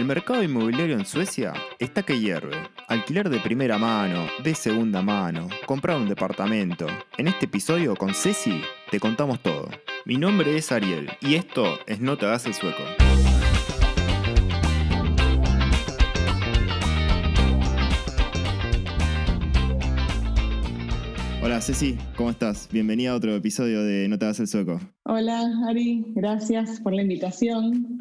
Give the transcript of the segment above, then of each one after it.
El mercado inmobiliario en Suecia está que hierve. Alquiler de primera mano, de segunda mano, comprar un departamento. En este episodio con Ceci te contamos todo. Mi nombre es Ariel y esto es No te hagas el sueco. Hola Ceci, ¿cómo estás? Bienvenida a otro episodio de No te hagas el sueco. Hola Ari, gracias por la invitación.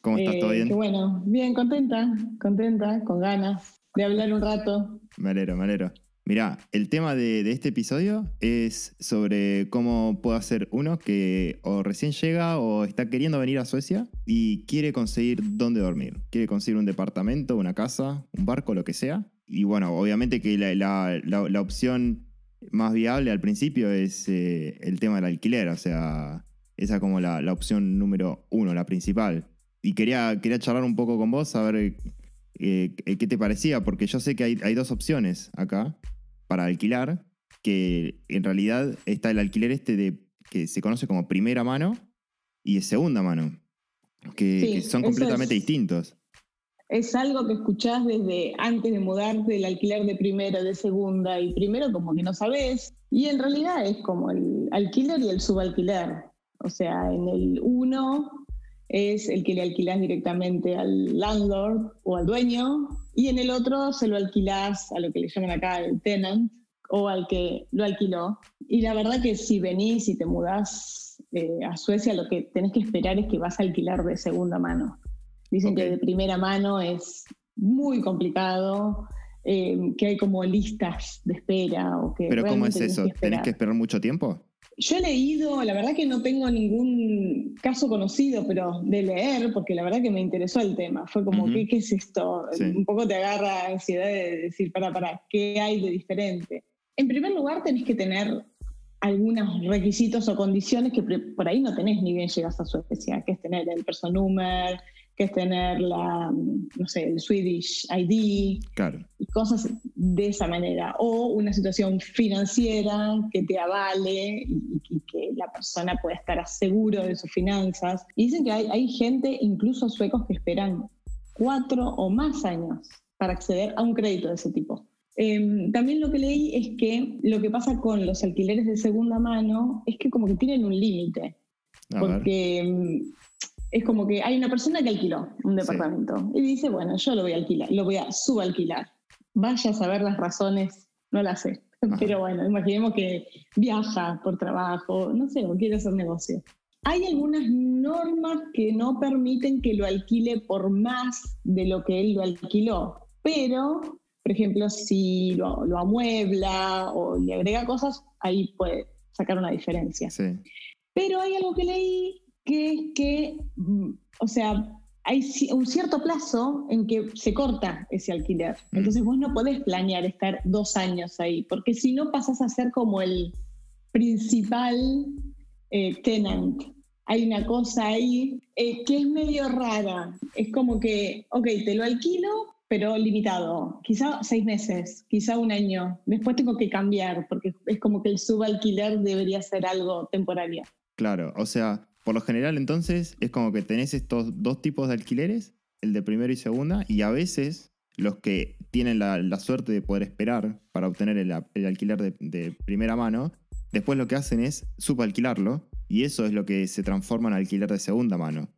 ¿Cómo estás? ¿Todo Eh, bien? qué bueno, bien, contenta, contenta, con ganas de hablar un rato. Me alegro, me alegro. Mirá, el tema de, de este episodio es sobre cómo puede hacer uno que o recién llega o está queriendo venir a Suecia y quiere conseguir dónde dormir. Quiere conseguir un departamento, una casa, un barco, lo que sea. Y bueno, obviamente que la, la- la- la opción más viable al principio es eh, el tema del alquiler. O sea, esa como la, la opción número uno, la principal. Y quería, quería charlar un poco con vos, saber eh, qué te parecía, porque yo sé que hay, hay dos opciones acá para alquilar, que en realidad está el alquiler este de que se conoce como primera mano y segunda mano, que, Sí, que son completamente es- distintos. Es algo que escuchás desde antes de mudarte del alquiler de primera, de segunda, y primero como que no sabés. Y en realidad es como el alquiler y el subalquiler. O sea, en el uno es el que le alquilás directamente al landlord o al dueño, y en el otro se lo alquilás a lo que le llaman acá el tenant o al que lo alquiló. Y la verdad que si venís y te mudás eh, a Suecia, lo que tenés que esperar es que vas a alquilar de segunda mano. Dicen que de primera mano es muy complicado, eh, que hay como listas de espera o que Pero ¿cómo es eso? que ¿Tenés que esperar mucho tiempo? Yo he leído, la verdad que no tengo ningún caso conocido, pero de leer, porque la verdad que me interesó el tema. Fue como, Ujú. ¿qué, qué es esto? Sí. Un poco te agarra ansiedad de decir, para, para, ¿qué hay de diferente? En primer lugar, tenés que tener algunos requisitos o condiciones que por ahí no tenés ni bien llegas a Suecia, que es tener el personnummer, que es tener la, no sé, el Swedish ID, Claro. y cosas de esa manera. O una situación financiera que te avale y, y que la persona pueda estar seguro de sus finanzas. Y dicen que hay, hay gente, incluso suecos, que esperan cuatro o más años para acceder a un crédito de ese tipo. Eh, también lo que leí es que lo que pasa con los alquileres de segunda mano es que como que tienen un límite porque mm, es como que hay una persona que alquiló un Sí. departamento y dice, bueno, yo lo voy a alquilar, lo voy a subalquilar. Vaya a saber las razones, no las sé. Ajá. Pero bueno, imaginemos que viaja por trabajo, no sé, o quiere hacer negocio. Hay algunas normas que no permiten que lo alquile por más de lo que él lo alquiló, pero, por ejemplo, si lo, lo amuebla o le agrega cosas, ahí puede sacar una diferencia. Sí. Pero hay algo que leí que es que, mm, o sea, hay un cierto plazo en que se corta ese alquiler. Mm. Entonces vos no podés planear estar dos años ahí, porque si no pasas a ser como el principal eh, tenant. Hay una cosa ahí eh, que es medio rara. Es como que, ok, te lo alquilo, pero limitado. Quizá seis meses, quizá un año. Después tengo que cambiar, porque es como que el subalquiler debería ser algo temporario. Claro, o sea, por lo general entonces es como que tenés estos dos tipos de alquileres, el de primera y segunda, y a veces los que tienen la, la suerte de poder esperar para obtener el, el alquiler de, de primera mano, después lo que hacen es subalquilarlo, y eso es lo que se transforma en alquiler de segunda mano.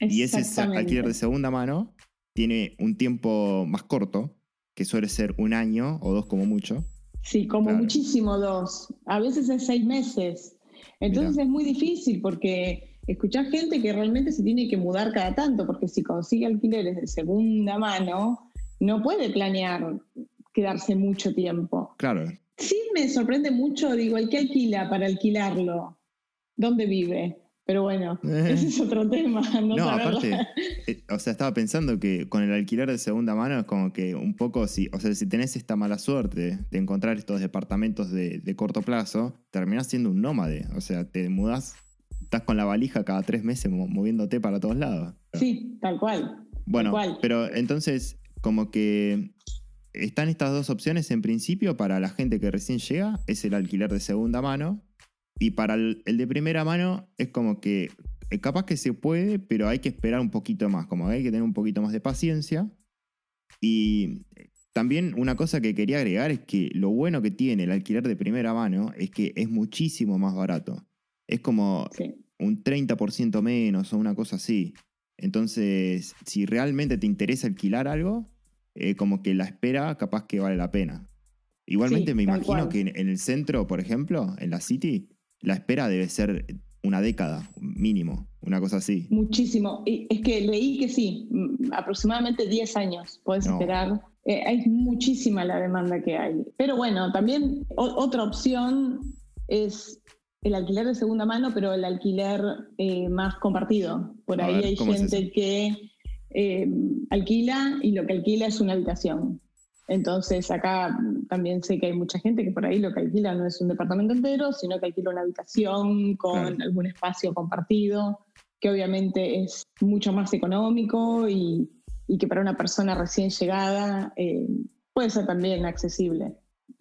Y ese alquiler de segunda mano tiene un tiempo más corto, que suele ser un año o dos como mucho. Sí, como Claro. muchísimo dos. A veces es seis meses. Entonces es muy difícil porque escuchás gente que realmente se tiene que mudar cada tanto, porque si consigue alquileres de segunda mano, no puede planear quedarse mucho tiempo. Claro, Sí me sorprende mucho, digo, el que alquila para alquilarlo, ¿dónde vive? Pero bueno, Eh. ese es otro tema. No, aparte, eh, o sea, estaba pensando que con el alquiler de segunda mano es como que un poco, si, o sea, si tenés esta mala suerte de encontrar estos departamentos de, de corto plazo, terminás siendo un nómade. O sea, te mudás, estás con la valija cada tres meses mo- moviéndote para todos lados. Sí, tal cual. Bueno, cual. pero entonces, como que están estas dos opciones en principio para la gente que recién llega, es el alquiler de segunda mano. Y para el, el de primera mano es como que eh, capaz que se puede, pero hay que esperar un poquito más, como hay que tener un poquito más de paciencia. Y también una cosa que quería agregar es que lo bueno que tiene el alquiler de primera mano es que es muchísimo más barato. Es como un 30% menos o una cosa así. Entonces, si realmente te interesa alquilar algo, eh, como que la espera capaz que vale la pena. Igualmente me imagino que en, el centro, por ejemplo, en la City, la espera debe ser una década mínimo, una cosa así. Muchísimo. Y es que leí que sí, mm, aproximadamente 10 años puedes esperar. Eh, hay muchísima la demanda que hay. Pero bueno, también otra opción es el alquiler de segunda mano, pero el alquiler eh, más compartido. Por ahí hay gente que eh, alquila y lo que alquila es una habitación. Entonces acá también sé que hay mucha gente que por ahí lo que alquila no es un departamento entero, sino que alquila una habitación con algún espacio compartido, que obviamente es mucho más económico y, que para una persona recién llegada eh, puede ser también accesible.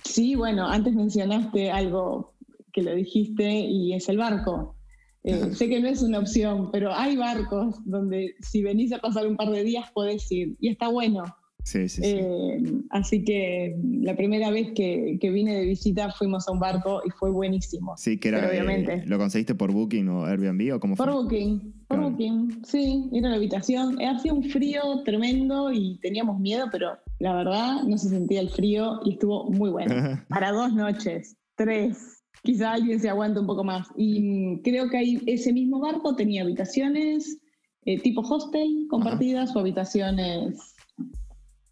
Sí, bueno, antes mencionaste algo que lo dijiste y es el barco. Eh, sé que no es una opción, pero hay barcos donde si venís a pasar un par de días podés ir y está bueno. Sí, sí, eh, así que la primera vez que, vine de visita fuimos a un barco y fue buenísimo. Sí, que era. obviamente. ¿Lo conseguiste por Booking o Airbnb o cómo fue? Por Booking, por Booking, sí, era la habitación. Hacía un frío tremendo y teníamos miedo, pero la verdad no se sentía el frío y estuvo muy bueno. Para dos noches, tres quizá alguien se aguante un poco más. Y creo que ahí ese mismo barco tenía habitaciones eh, tipo hostel compartidas o habitaciones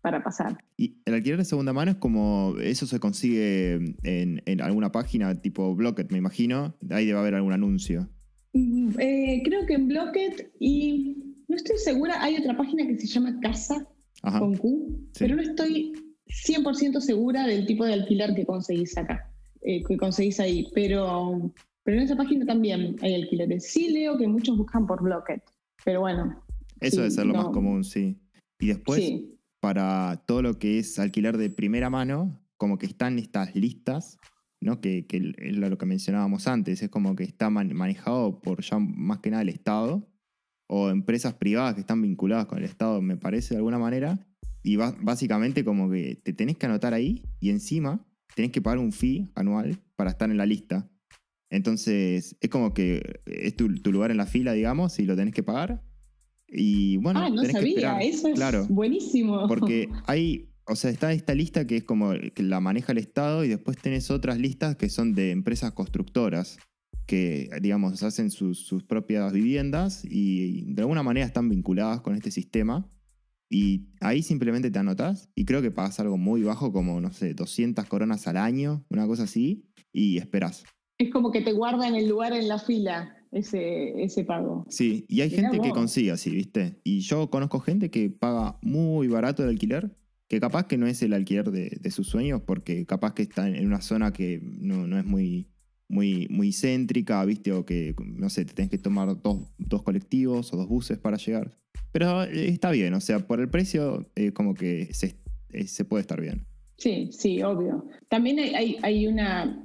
para pasar. Y el alquiler de segunda mano es como, eso se consigue en, alguna página tipo Blocket, me imagino, ahí debe haber algún anuncio. Mm, eh, creo que en Blocket y no estoy segura, hay otra página que se llama Casa con Q, pero no estoy 100% segura del tipo de alquiler que conseguís acá. Eh, que conseguís ahí, pero, pero en esa página también hay alquileres. Sí leo que muchos buscan por Blocket, pero bueno. Eso debe ser lo más común, sí. Y después, para todo lo que es alquiler de primera mano, como que están estas listas, ¿no? Que, que es lo que mencionábamos antes, es como que está manejado por ya más que nada el Estado o empresas privadas que están vinculadas con el Estado, me parece de alguna manera. Y básicamente como que te tenés que anotar ahí y encima tenés que pagar un fee anual para estar en la lista. Entonces, es como que es tu, lugar en la fila, digamos, y lo tenés que pagar. Y bueno, ah, no sabía, eso es claro, buenísimo. Porque hay, o sea, está esta lista que es como que la maneja el Estado y después tenés otras listas que son de empresas constructoras que, digamos, hacen sus, sus propias viviendas y de alguna manera están vinculadas con este sistema. Y ahí simplemente te anotas y creo que pagas algo muy bajo, como, no sé, 200 coronas al año, una cosa así, y esperas. Es como que te guardan el lugar en la fila ese, ese pago. Sí, y hay gente que consigue así, ¿viste? Y yo conozco gente que paga muy barato el alquiler, que capaz que no es el alquiler de, sus sueños, porque capaz que está en una zona que no, no es muy, muy, muy céntrica, ¿viste? O que, no sé, te tenés que tomar dos, dos colectivos o dos buses para llegar. Pero eh, está bien, o sea, por el precio eh, como que se, eh, se, puede estar bien. Sí, sí, obvio. También hay, hay una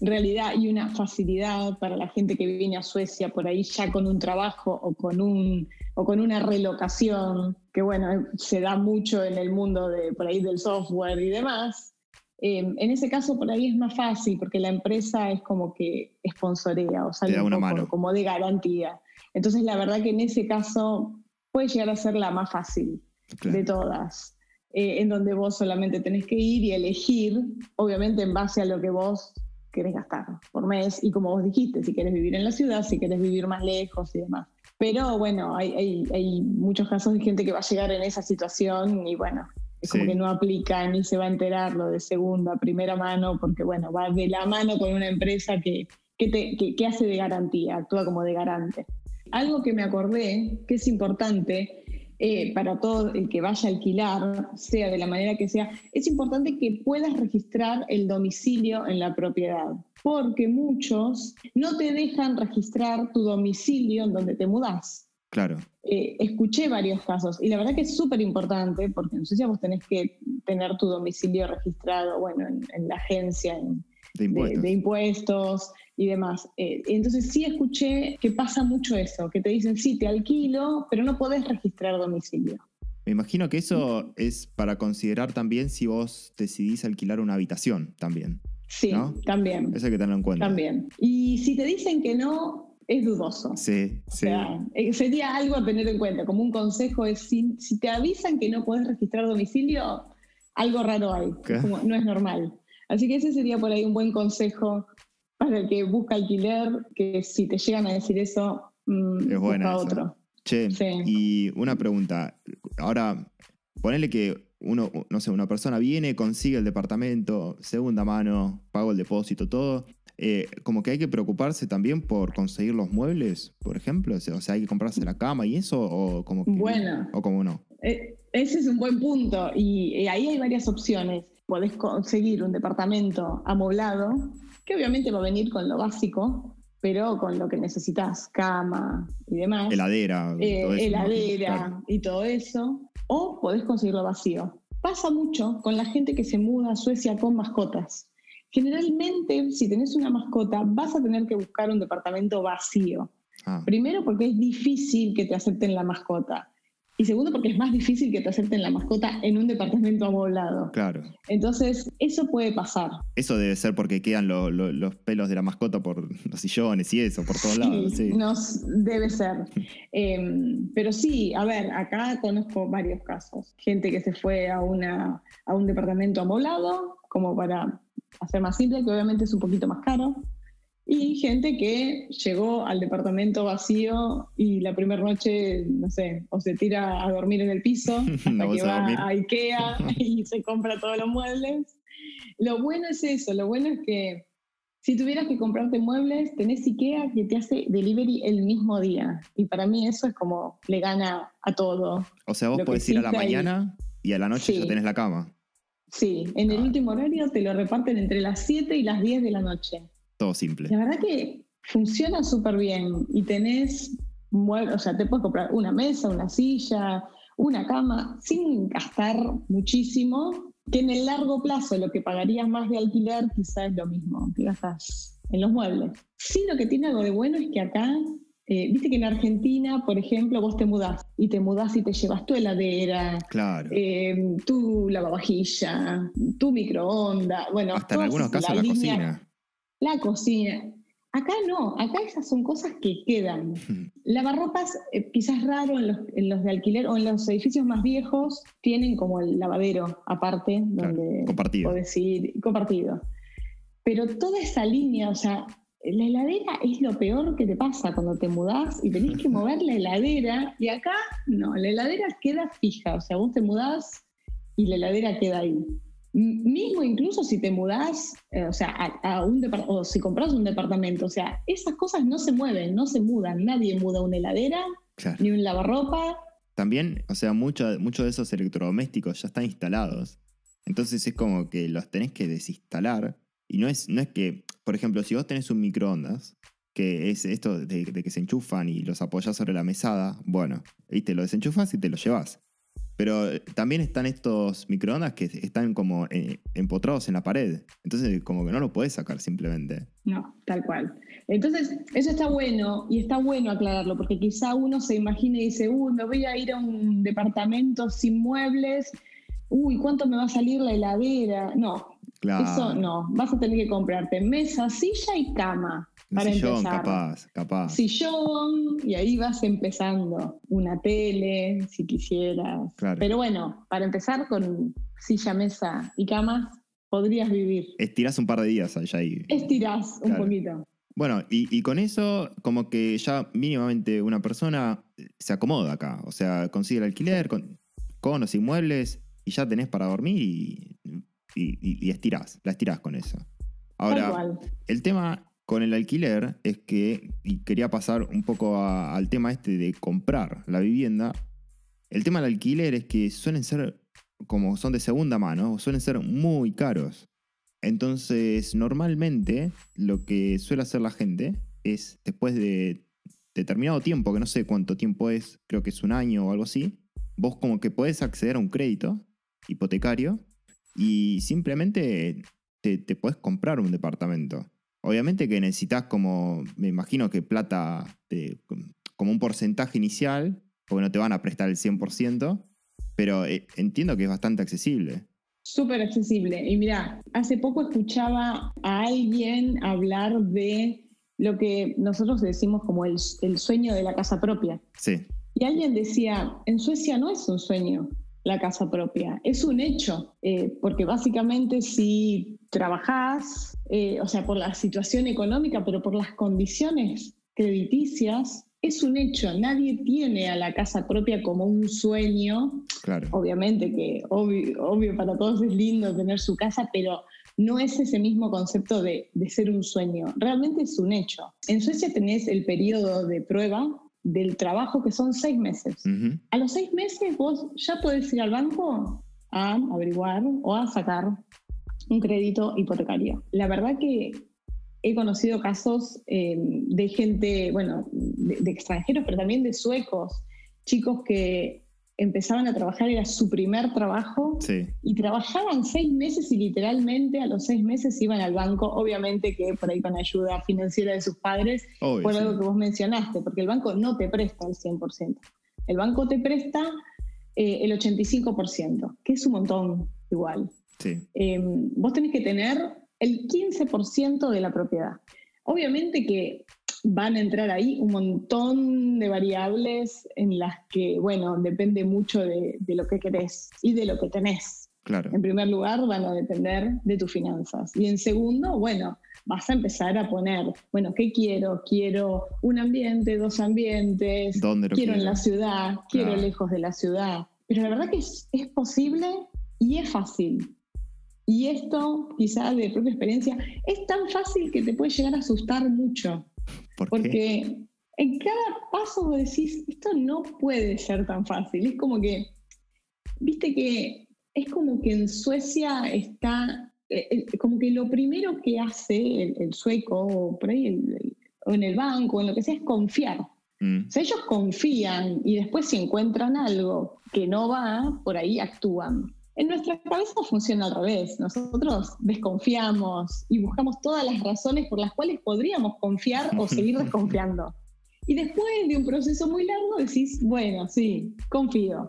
realidad y una facilidad para la gente que viene a Suecia por ahí ya con un trabajo o con, un, o con una relocación, que bueno, se da mucho en el mundo de, por ahí del software y demás. en ese caso por ahí es más fácil porque la empresa es como que sponsorea o sale un poco como de garantía. Entonces, la verdad que en ese caso puede llegar a ser la más fácil de todas, eh, en donde vos solamente tenés que ir y elegir, obviamente en base a lo que vos querés gastar por mes y como vos dijiste, si querés vivir en la ciudad, si querés vivir más lejos y demás. Pero bueno, hay, hay, muchos casos de gente que va a llegar en esa situación y bueno, es como que no aplica ni se va a enterar lo de segunda, primera mano, porque bueno, va de la mano con una empresa que, que, te, que hace de garantía, actúa como de garante. Algo que me acordé que es importante eh, para todo el que vaya a alquilar, sea de la manera que sea, es importante que puedas registrar el domicilio en la propiedad, porque muchos no te dejan registrar tu domicilio en donde te mudas. Claro. Eh, escuché varios casos y la verdad que es súper importante porque no sé si vos tenés que tener tu domicilio registrado, bueno, en, la agencia, en, De impuestos. de impuestos y demás. Eh, entonces sí escuché que pasa mucho eso, que te dicen, sí, te alquilo, pero no podés registrar domicilio. Me imagino que eso es para considerar también si vos decidís alquilar una habitación también. Sí, ¿No? también. Eso hay que tenerlo en cuenta. También. Y si te dicen que no, es dudoso. Sí, O sí. sea, eh, sería algo a tener en cuenta. Como un consejo es, si, si te avisan que no podés registrar domicilio, algo raro hay. Como, no es normal. Así que ese sería por ahí un buen consejo para el que busca alquiler, que si te llegan a decir eso, mm, Es buena busca otro. Che, Sí. y una pregunta. Ahora, ponele que uno, no sé, una persona viene, consigue el departamento, segunda mano, pago el depósito, todo. Eh, como que hay que preocuparse también por conseguir los muebles, por ejemplo. O sea, o sea, hay que comprarse la cama y eso, o como que. Bueno. O como no. Eh, Ese es un buen punto y eh, ahí hay varias opciones. Podés conseguir un departamento amoblado, que obviamente va a venir con lo básico, pero con lo que necesitas, cama y demás. Heladera, eh, todo eso. heladera Claro. y todo eso, o podés conseguirlo vacío. Pasa mucho con la gente que se muda a Suecia con mascotas. Generalmente, si tenés una mascota, vas a tener que buscar un departamento vacío. Ah, Primero porque es difícil que te acepten la mascota. Y segundo porque es más difícil que te acepten la mascota en un departamento amoblado. claro. Entonces, eso puede pasar. Eso debe ser porque quedan lo- lo- los pelos de la mascota por los sillones y eso, por todos lados. Sí. nos- debe ser. Eh, pero sí, a ver, acá conozco varios casos. Gente que se fue a, una, a un departamento amoblado, como para hacer más simple, que obviamente es un poquito más caro. Y gente que llegó al departamento vacío y la primera noche, no sé, o se tira a dormir en el piso hasta que a va a Ikea y se compra todos los muebles. Lo bueno es eso, lo bueno es que si tuvieras que comprarte muebles, tenés Ikea que te hace delivery el mismo día. Y para mí eso es como le gana a todo. O sea, vos podés ir a la mañana y a la noche ya tenés la cama. Sí, en el Ah. último horario te lo reparten entre las 7 y las 10 de la noche. Todo simple. La verdad que funciona súper bien y tenés muebles, o sea, te puedes comprar una mesa, una silla, una cama, sin gastar muchísimo, que en el largo plazo lo que pagarías más de alquiler quizás es lo mismo que gastas en los muebles. Sí, lo que tiene algo de bueno es que acá, eh, viste que en Argentina, por ejemplo, vos te mudás y te mudás y te llevas tu heladera, Claro. eh, tu lavavajilla, tu microondas, bueno, Hasta en algunos casos la línea- cocina. La cocina. Acá no, acá esas son cosas que quedan. Lavarropas, eh, quizás raro en los, en los de alquiler o en los edificios más viejos, tienen como el lavadero aparte, donde compartido. podés ir, compartido. Pero toda esa línea, o sea, la heladera es lo peor que te pasa cuando te mudás y tenés que mover la heladera. Y acá, no, la heladera queda fija, o sea, vos te mudás y la heladera queda ahí. Mismo incluso si te mudás, eh, o sea, a, a un o si compras un departamento, o sea, esas cosas no se mueven, no se mudan. Nadie muda una heladera, Claro. ni un lavarropa. También, o sea, muchos mucho de esos electrodomésticos ya están instalados. Entonces es como que los tenés que desinstalar. Y no es, no es que, por ejemplo, si vos tenés un microondas, que es esto de, de que se enchufan y los apoyás sobre la mesada, bueno, viste, lo desenchufas y te lo llevas. Pero eh, también están estos microondas que están como eh, empotrados en la pared. Entonces, como que no lo podés sacar simplemente. No, tal cual. Entonces, eso está bueno y está bueno aclararlo, porque quizá uno se imagina y dice, uy, me voy a ir a un departamento sin muebles, uy, ¿cuánto me va a salir la heladera? No, Claro. eso no. Vas a tener que comprarte mesa, silla y cama para sillón, empezar. capaz, capaz. Sillón, y ahí vas empezando. Una tele, si quisieras. Claro. Pero bueno, para empezar con silla, mesa y camas, podrías vivir. Estirás un par de días allá y. Estirás un poquito. Bueno, y, y con eso, como que ya mínimamente una persona se acomoda acá. O sea, consigue el alquiler con, con o sin muebles y ya tenés para dormir y, y, y- estirás, la estirás con eso. Ahora, el tema con el alquiler es que, y quería pasar un poco al tema este de comprar la vivienda, el tema del alquiler es que suelen ser, como son de segunda mano, suelen ser muy caros. Entonces, normalmente lo que suele hacer la gente es, después de determinado tiempo, que no sé cuánto tiempo es, creo que es un año o algo así, vos como que podés acceder a un crédito hipotecario y simplemente te, te puedes comprar un departamento. Obviamente que necesitas como, me imagino que plata, como un porcentaje inicial, porque no te van a prestar el 100%, pero eh, entiendo que es bastante accesible. Súper accesible. Y mira, hace poco escuchaba a alguien hablar de lo que nosotros decimos como el, el sueño de la casa propia. Sí. Y alguien decía, en Suecia no es un sueño la casa propia, es un hecho, eh, porque básicamente si trabajás, eh, o sea, por la situación económica, pero por las condiciones crediticias, es un hecho. Nadie tiene a la casa propia como un sueño. Claro. Obviamente que obvio, para todos es lindo tener su casa, pero no es ese mismo concepto de, de ser un sueño. Realmente es un hecho. En Suecia tenés el periodo de prueba del trabajo, que son seis meses. A los seis meses vos ya podés ir al banco a averiguar o a sacar un crédito hipotecario. La verdad que he conocido casos eh, de gente, bueno, de, extranjeros, pero también de suecos, chicos que empezaban a trabajar, era su primer trabajo, y trabajaban seis meses y literalmente a los seis meses iban al banco, obviamente que por ahí con ayuda financiera de sus padres, por algo que vos mencionaste, porque el banco no te presta el 100%, el banco te presta eh, el 85%, que es un montón igual. Em, vos tenés que tener el 15% de la propiedad. Obviamente que van a entrar ahí un montón de variables en las que, bueno, depende mucho de, lo que querés y de lo que tenés. Claro. En primer lugar, van a depender de tus finanzas. Y en segundo, bueno, vas a empezar a poner, bueno, ¿qué quiero? Quiero un ambiente, dos ambientes, quiero en la ciudad, quiero lejos de la ciudad. Pero la verdad que es, es posible y es fácil. Y esto, quizás de propia experiencia, es tan fácil que te puede llegar a asustar mucho. Porque en cada paso vos decís, esto no puede ser tan fácil. Es como que, viste que es como que en Suecia está, eh, eh, como que lo primero que hace el, sueco, o por ahí, o en el banco, o en lo que sea, es confiar. Mm. O sea, ellos confían y después si encuentran algo que no va, por ahí actúan. En nuestra cabeza funciona al revés. Nosotros desconfiamos y buscamos todas las razones por las cuales podríamos confiar o seguir desconfiando. Y después de un proceso muy largo decís, bueno, sí, confío.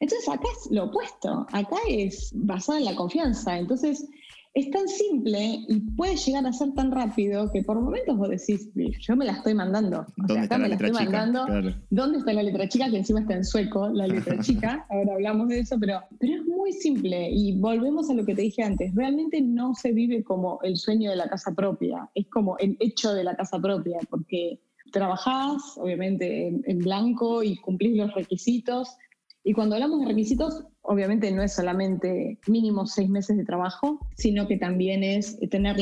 Entonces acá es lo opuesto, acá es basado en la confianza. Entonces es tan simple y puede llegar a ser tan rápido que por momentos vos decís, yo me la estoy mandando. O sea, acá me la estoy mandando. ¿Dónde está la letra chica? Que encima está en sueco, la letra chica. Ahora hablamos de eso, pero, pero es muy simple. Y volvemos a lo que te dije antes. Realmente no se vive como el sueño de la casa propia. Es como el hecho de la casa propia, porque trabajás, obviamente, en blanco y cumplís los requisitos y cuando hablamos de requisitos, obviamente no es solamente mínimo seis meses de trabajo, sino que también es tener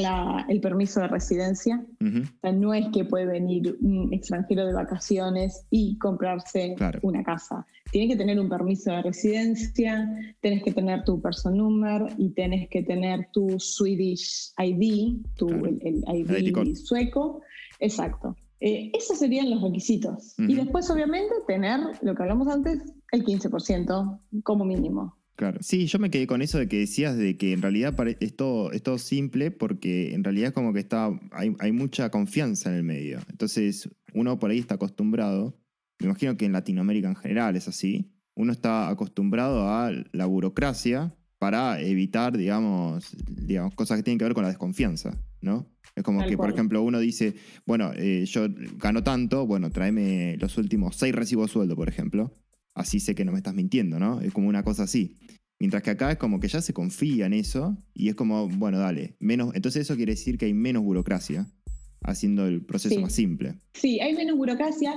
el permiso de residencia. O sea, no es que puede venir un extranjero de vacaciones y comprarse una casa. Tiene que tener un permiso de residencia, tienes que tener tu person number y tienes que tener tu Swedish ID, tu el, ID sueco. Exacto. Eh, esos serían los requisitos. Y después, obviamente, tener lo que hablamos antes, el 15% como mínimo. Claro. Sí, yo me quedé con eso de que decías de que en realidad es todo, es todo simple porque en realidad es como que está, hay, hay, mucha confianza en el medio. Entonces, uno por ahí está acostumbrado, me imagino que en Latinoamérica en general es así, uno está acostumbrado a la burocracia para evitar, digamos, digamos, cosas que tienen que ver con la desconfianza, ¿no? Es como que, por ejemplo, uno dice, bueno, eh, yo gano tanto, bueno, tráeme los últimos seis recibos sueldo, por ejemplo. Así sé que no me estás mintiendo, ¿no? Es como una cosa así. Mientras que acá es como que ya se confía en eso y es como, bueno, dale, menos. Entonces eso quiere decir que hay menos burocracia, haciendo el proceso más simple. Sí, hay menos burocracia,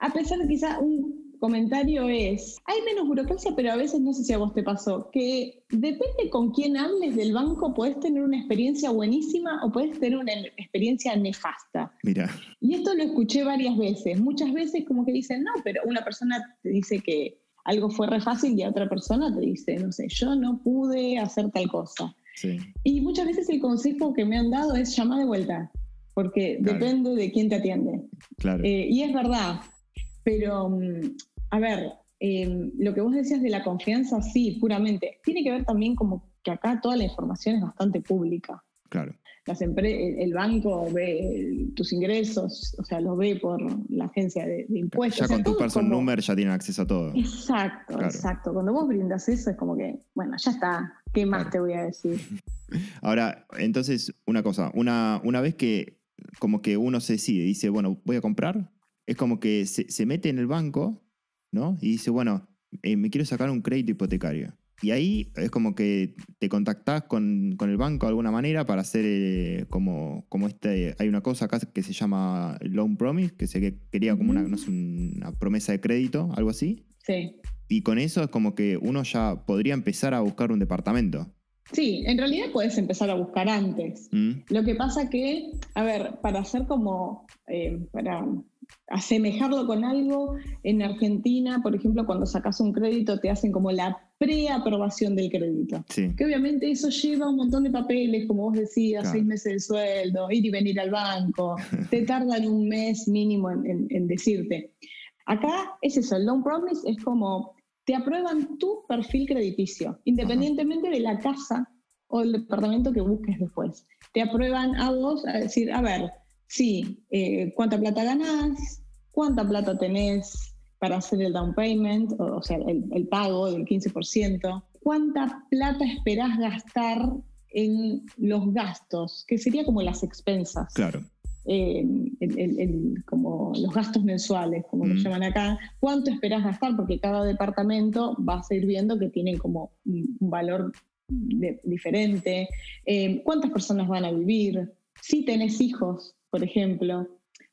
a pesar de quizá un comentario es, hay menos burocracia, pero a veces no sé si a vos te pasó, que depende con quién hables del banco, puedes tener una experiencia buenísima o puedes tener una experiencia nefasta. Mira. Y esto lo escuché varias veces. Muchas veces como que dicen, no, pero una persona te dice que algo fue re fácil y otra persona te dice, no sé, yo no pude hacer tal cosa. Sí. Y muchas veces el consejo que me han dado es llamar de vuelta, porque depende de quién te atiende. Claro. Eh, y es verdad, pero mm, a ver, em, lo que vos decías de la confianza, sí, puramente. Tiene que ver también como que acá toda la información es bastante pública. Claro. Las el banco ve tus ingresos, o sea, los ve por la agencia de, impuestos. Ya con tu person number ya tienen acceso a todo. Exacto, exacto. Cuando vos brindas eso es como que, bueno, ya está. ¿Qué más te voy a decir? Ahora, entonces, una cosa, una, una vez que como que uno se decide, dice, bueno, voy a comprar, es como que se, mete en el banco, ¿no? Y dice, bueno, eh, me quiero sacar un crédito hipotecario. Y ahí es como que te contactás con, el banco de alguna manera para hacer eh, como, como este. Hay una cosa acá que se llama Loan Promise, que se quería como una, una promesa de crédito, algo así. Sí. Y con eso es como que uno ya podría empezar a buscar un departamento. Sí, en realidad puedes empezar a buscar antes. Mm. Lo que pasa que, a ver, para hacer como, eh, para asemejarlo con algo, en Argentina, por ejemplo, cuando sacas un crédito te hacen como la preaprobación del crédito. Que obviamente eso lleva un montón de papeles, como vos decías, seis meses de sueldo, ir y venir al banco, te tardan un mes mínimo en, decirte. Acá es eso, el loan promise es como te aprueban tu perfil crediticio, independientemente de la casa o el departamento que busques después. Te aprueban a vos a decir, a ver, sí, eh, cuánta plata ganás, cuánta plata tenés para hacer el down payment, o, sea, el, pago del 15%, cuánta plata esperás gastar en los gastos, que sería como las expensas. Claro. Eh, como los gastos mensuales, como lo llaman acá, cuánto esperás gastar, porque cada departamento va a ir viendo que tiene como un, valor diferente, eh, cuántas personas van a vivir, si tenés hijos, por ejemplo,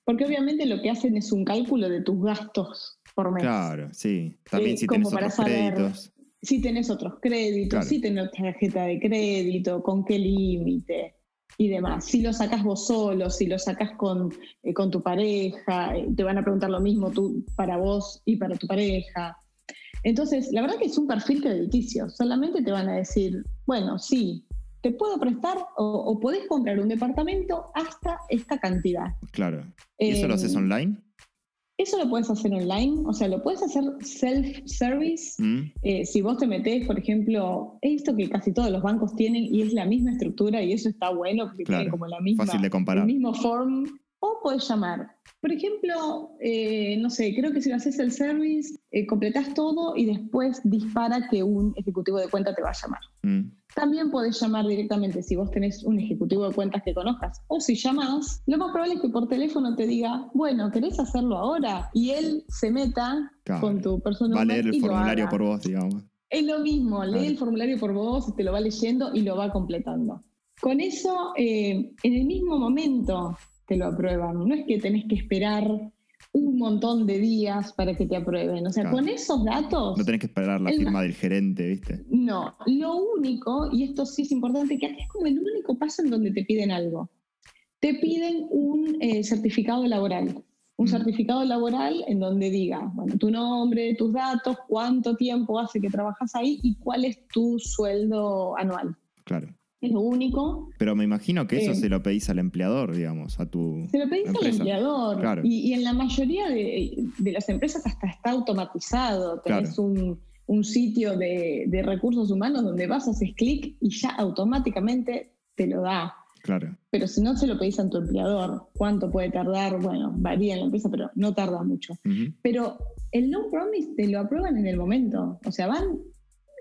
porque obviamente lo que hacen es un cálculo de tus gastos por mes. Claro, sí. También eh, si tenés otros créditos. Si tenés otros créditos, si tenés tarjeta de crédito, con qué límite y demás. Si lo sacas vos solo, si lo sacas con, eh, con tu pareja, eh, te van a preguntar lo mismo tú para vos y para tu pareja. Entonces, la verdad que es un perfil crediticio. Solamente te van a decir, bueno, sí, te puedo prestar o, podés comprar un departamento hasta esta cantidad. Claro. ¿Y eso lo haces em, online? Eso lo puedes hacer online, o sea, lo puedes hacer self-service. Mm. Eh, si vos te metés, por ejemplo, he visto que casi todos los bancos tienen y es la misma estructura y eso está bueno porque tienen como la misma, fácil de comparar. el mismo form. O puedes llamar. Por ejemplo, eh, no sé, creo que si lo haces el service, eh, completas todo y después dispara que un ejecutivo de cuenta te va a llamar. Mm. También podés llamar directamente si vos tenés un ejecutivo de cuentas que conozcas. O si llamas, lo más probable es que por teléfono te diga, bueno, ¿querés hacerlo ahora? Y él se meta con tu persona. Va a leer el formulario por vos, digamos. Es lo mismo, lee el formulario por vos, te lo va leyendo y lo va completando. Con eso, eh, en el mismo momento te lo aprueban. No es que tenés que esperar un montón de días para que te aprueben. O sea, con esos datos... No tenés que esperar la firma del gerente, ¿viste? No, lo único, y esto sí es importante, que aquí es como el único paso en donde te piden algo. Te piden un eh, certificado laboral. Un mm. certificado laboral en donde diga, bueno, tu nombre, tus datos, cuánto tiempo hace que trabajas ahí y cuál es tu sueldo anual. Claro es lo único. Pero me imagino que eso eh, se lo pedís al empleador, digamos, a tu. Se lo pedís al empleador. Y, en la mayoría de, las empresas hasta está automatizado. Tenés un, sitio de, recursos humanos donde vas, haces clic y ya automáticamente te lo da. Claro. Pero si no se lo pedís a tu empleador, ¿cuánto puede tardar? Bueno, varía en la empresa, pero no tarda mucho. Pero el no promise te lo aprueban en el momento. O sea, van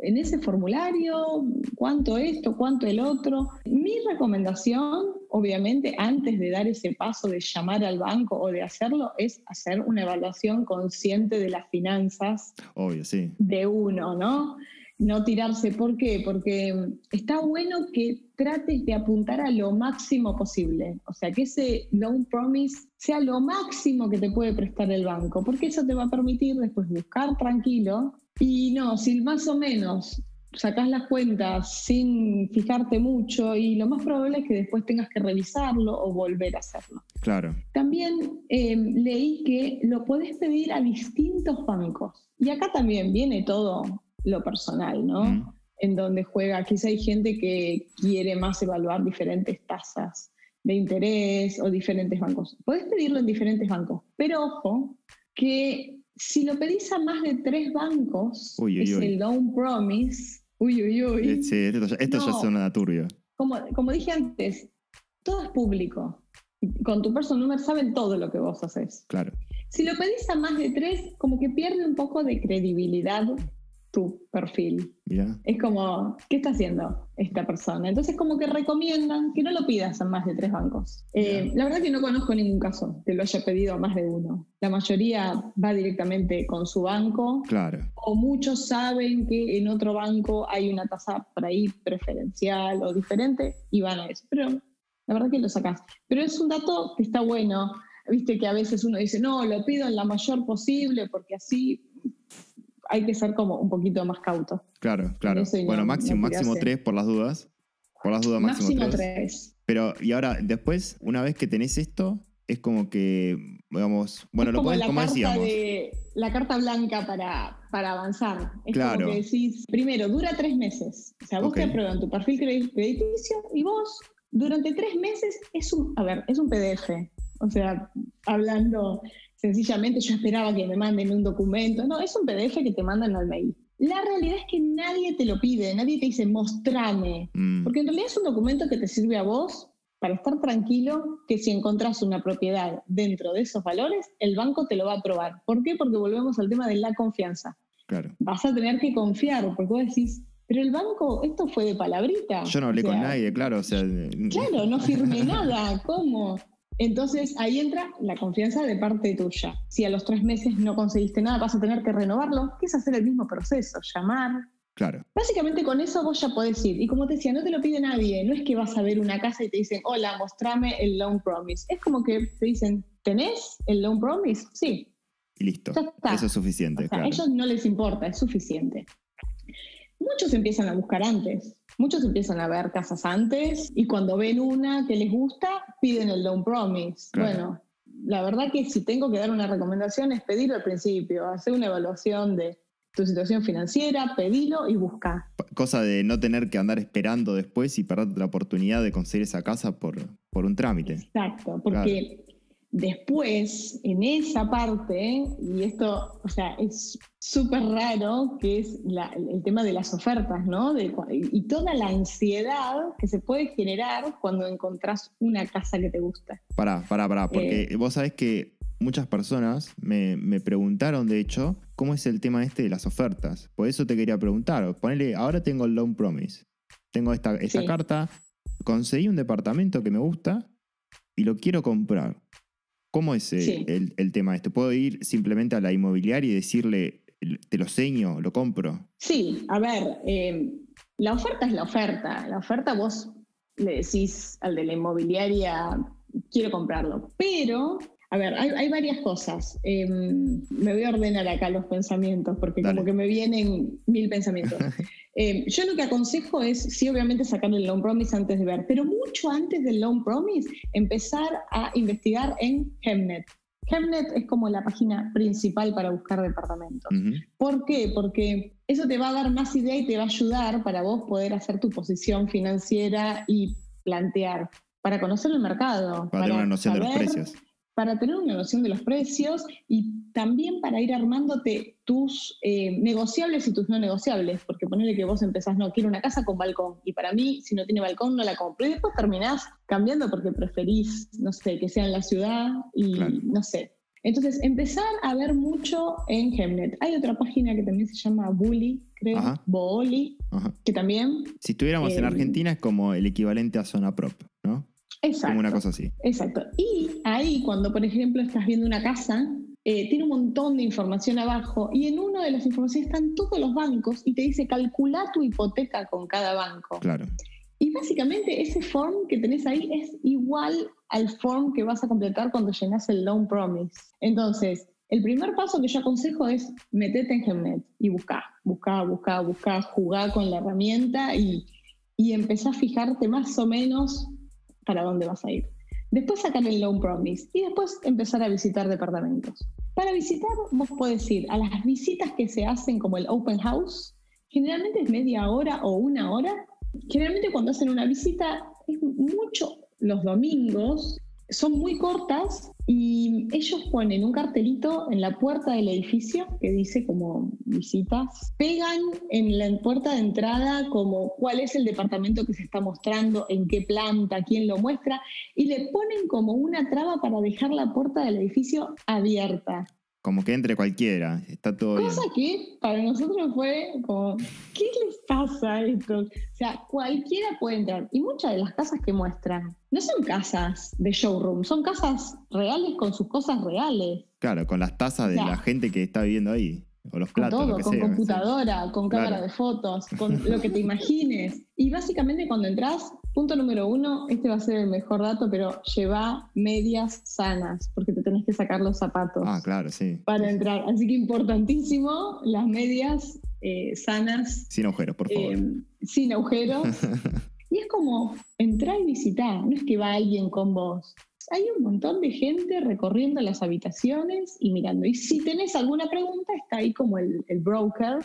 en ese formulario, cuánto esto, cuánto el otro. Mi recomendación, obviamente, antes de dar ese paso de llamar al banco o de hacerlo, es hacer una evaluación consciente de las finanzas Obvio, sí. de uno, ¿no? No tirarse. ¿Por qué? Porque está bueno que trates de apuntar a lo máximo posible. O sea, que ese loan promise sea lo máximo que te puede prestar el banco, porque eso te va a permitir después buscar tranquilo y no, si más o menos sacás las cuentas sin fijarte mucho y lo más probable es que después tengas que revisarlo o volver a hacerlo. Claro. También em, leí que lo podés pedir a distintos bancos. Y acá también viene todo lo personal, ¿no? En donde juega, quizá hay gente que quiere más evaluar diferentes tasas de interés o diferentes bancos. Podés pedirlo en diferentes bancos, pero ojo que si lo pedís a más de tres bancos, es el loan promise. Uy, uy, uy. Sí, esto, ya suena turbio. como, como dije antes, todo es público. Con tu person number saben todo lo que vos haces. Claro. Si lo pedís a más de tres, como que pierde un poco de credibilidad tu perfil. Es como, ¿qué está haciendo esta persona? Entonces como que recomiendan que no lo pidas a más de tres bancos. Eh, la verdad que no conozco ningún caso que lo haya pedido a más de uno. La mayoría va directamente con su banco. Claro. O muchos saben que en otro banco hay una tasa por ahí preferencial o diferente y van a eso. Pero la verdad que lo sacás. Pero es un dato que está bueno. Viste que a veces uno dice, no, lo pido en la mayor posible porque así hay que ser como un poquito más cauto. Claro, claro. bueno, máximo, máximo tres por las dudas. Por las dudas, máximo, máximo tres. Pero, y ahora, después, una vez que tenés esto, es como que, digamos, bueno, lo podés, como decíamos. la carta blanca para, para avanzar. Es claro. como que decís, primero, dura tres meses. O sea, vos te aprueban tu perfil crediticio y vos, durante tres meses, es un, a ver, es un PDF. O sea, hablando sencillamente yo esperaba que me manden un documento. No, es un PDF que te mandan al mail. La realidad es que nadie te lo pide, nadie te dice mostrame, mm. porque en realidad es un documento que te sirve a vos para estar tranquilo que si encontrás una propiedad dentro de esos valores, el banco te lo va a aprobar. ¿Por qué? Porque volvemos al tema de la confianza. Claro. Vas a tener que confiar, porque vos decís, pero el banco, esto fue de palabrita. Yo no hablé con nadie, claro. O sea, claro, no firmé nada. ¿Cómo? Entonces ahí entra la confianza de parte tuya. Si a los tres meses no conseguiste nada, vas a tener que renovarlo, que es hacer el mismo proceso, llamar. Claro. Básicamente con eso vos ya podés ir. Y como te decía, no te lo pide nadie. No es que vas a ver una casa y te dicen, hola, mostrame el loan promise. Es como que te dicen, ¿tenés el loan promise? Sí. Y listo. Eso es suficiente. A ellos no les importa, es suficiente. Muchos empiezan a buscar antes. Muchos empiezan a ver casas antes y cuando ven una que les gusta, piden el loan promise. Bueno, la verdad que si tengo que dar una recomendación es pedirlo al principio, hacer una evaluación de tu situación financiera, pedilo y busca. Cosa de no tener que andar esperando después y perder la oportunidad de conseguir esa casa por, por un trámite. Exacto, porque Después, en esa parte, y esto, o sea, es súper raro, que es el tema de las ofertas, ¿no? y toda la ansiedad que se puede generar cuando encontrás una casa que te gusta. Pará, pará, pará, porque eh. vos sabés que muchas personas me, preguntaron, de hecho, cómo es el tema este de las ofertas. Por eso te quería preguntar, ponele, ahora tengo el Loan Promise, tengo esta, esta carta, conseguí un departamento que me gusta y lo quiero comprar ¿Cómo es eh, el, tema este? ¿Puedo ir simplemente a la inmobiliaria y decirle, te lo seño, lo compro? Sí, a ver, eh, la oferta es la oferta. La oferta vos le decís al de la inmobiliaria, quiero comprarlo. Pero, a ver, hay, varias cosas. Em, me voy a ordenar acá los pensamientos porque como que me vienen mil pensamientos. Eh, yo lo que aconsejo es, sí, obviamente sacar el loan promise antes de ver, pero mucho antes del loan promise, empezar a investigar en Hemnet. Hemnet es como la página principal para buscar departamentos. ¿Por qué? Porque eso te va a dar más idea y te va a ayudar para vos poder hacer tu posición financiera y plantear, para conocer el mercado. Para, tener una noción de los precios para tener una noción de los precios y también para ir armándote tus eh, negociables y tus no negociables, porque ponerle que vos empezás, no, quiero una casa con balcón, y para mí, si no tiene balcón, no la compro. Y después terminás cambiando porque preferís, no sé, que sea en la ciudad y no sé. Entonces, empezar a ver mucho en Hemnet. Hay otra página que también se llama Bully, creo, Booli, que también... Si estuviéramos en eh, Argentina es como el equivalente a Zona Prop, ¿no? Exacto. Como una cosa así. Exacto. Y ahí, cuando por ejemplo estás viendo una casa, eh, tiene un montón de información abajo y en una de las informaciones están todos los bancos y te dice calcula tu hipoteca con cada banco. Claro. Y básicamente ese form que tenés ahí es igual al form que vas a completar cuando llenas el loan promise. Entonces, el primer paso que yo aconsejo es metete en Gemnet y buscar, buscar, buscar, buscar, jugar con la herramienta y, y empezar a fijarte más o menos para dónde vas a ir. Después sacar el loan promise y después empezar a visitar departamentos. Para visitar, vos podés ir a las visitas que se hacen como el open house. Generalmente es media hora o una hora. Generalmente cuando hacen una visita es mucho los domingos son muy cortas y ellos ponen un cartelito en la puerta del edificio que dice como visitas, pegan en la puerta de entrada como cuál es el departamento que se está mostrando, en qué planta, quién lo muestra y le ponen como una traba para dejar la puerta del edificio abierta. Como que entre cualquiera, está todo Cosa bien. que para nosotros fue como, ¿qué les pasa a esto? O sea, cualquiera puede entrar. Y muchas de las casas que muestran no son casas de showroom, son casas reales con sus cosas reales. Claro, con las tazas de la gente que está viviendo ahí. O los Con platos, todo, lo que con sea. computadora, con cámara Claro. de fotos, con lo que te imagines. Y básicamente cuando entras, punto número uno, este va a ser el mejor dato, pero lleva medias sanas, porque te tenés que sacar los zapatos. Ah, claro, sí. para entrar. Así que importantísimo, las medias eh, sanas, Sin agujeros, por favor. eh, sin agujeros. y es como entrar y visitar, no es que va alguien con vos. Hay un montón de gente recorriendo las habitaciones y mirando. Y si tenés alguna pregunta, está ahí como el, el broker,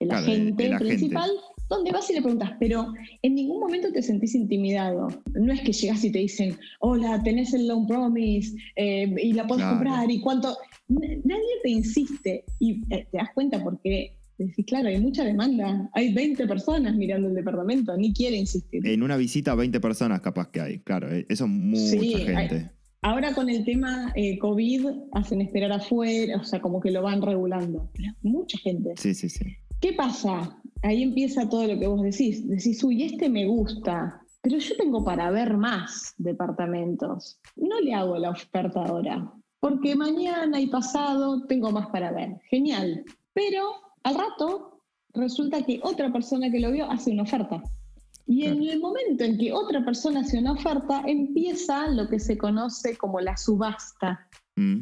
el Claro, agente el agente. principal, donde vas y le preguntas, pero en ningún momento te sentís intimidado. No es que llegas y te dicen, hola, tenés el loan promise eh, y la podés Claro. comprar y cuánto. Nadie te insiste y eh, te das cuenta porque decís, claro, hay mucha demanda. Hay 20 personas mirando el departamento, ni quiere insistir. En una visita, 20 personas capaz que hay. Claro, eh, eso es mucha Sí, hay- gente. Ahora con el tema eh, COVID hacen esperar afuera, o sea, como que lo van regulando. Pero mucha gente. Sí, sí, sí. ¿Qué pasa? Ahí empieza todo lo que vos decís. Decís, uy, este me gusta, pero yo tengo para ver más departamentos. No le hago la oferta ahora, porque mañana y pasado tengo más para ver. Genial. Pero al rato resulta que otra persona que lo vio hace una oferta. Y en el momento en que otra persona hace una oferta, empieza lo que se conoce como la subasta. Mm.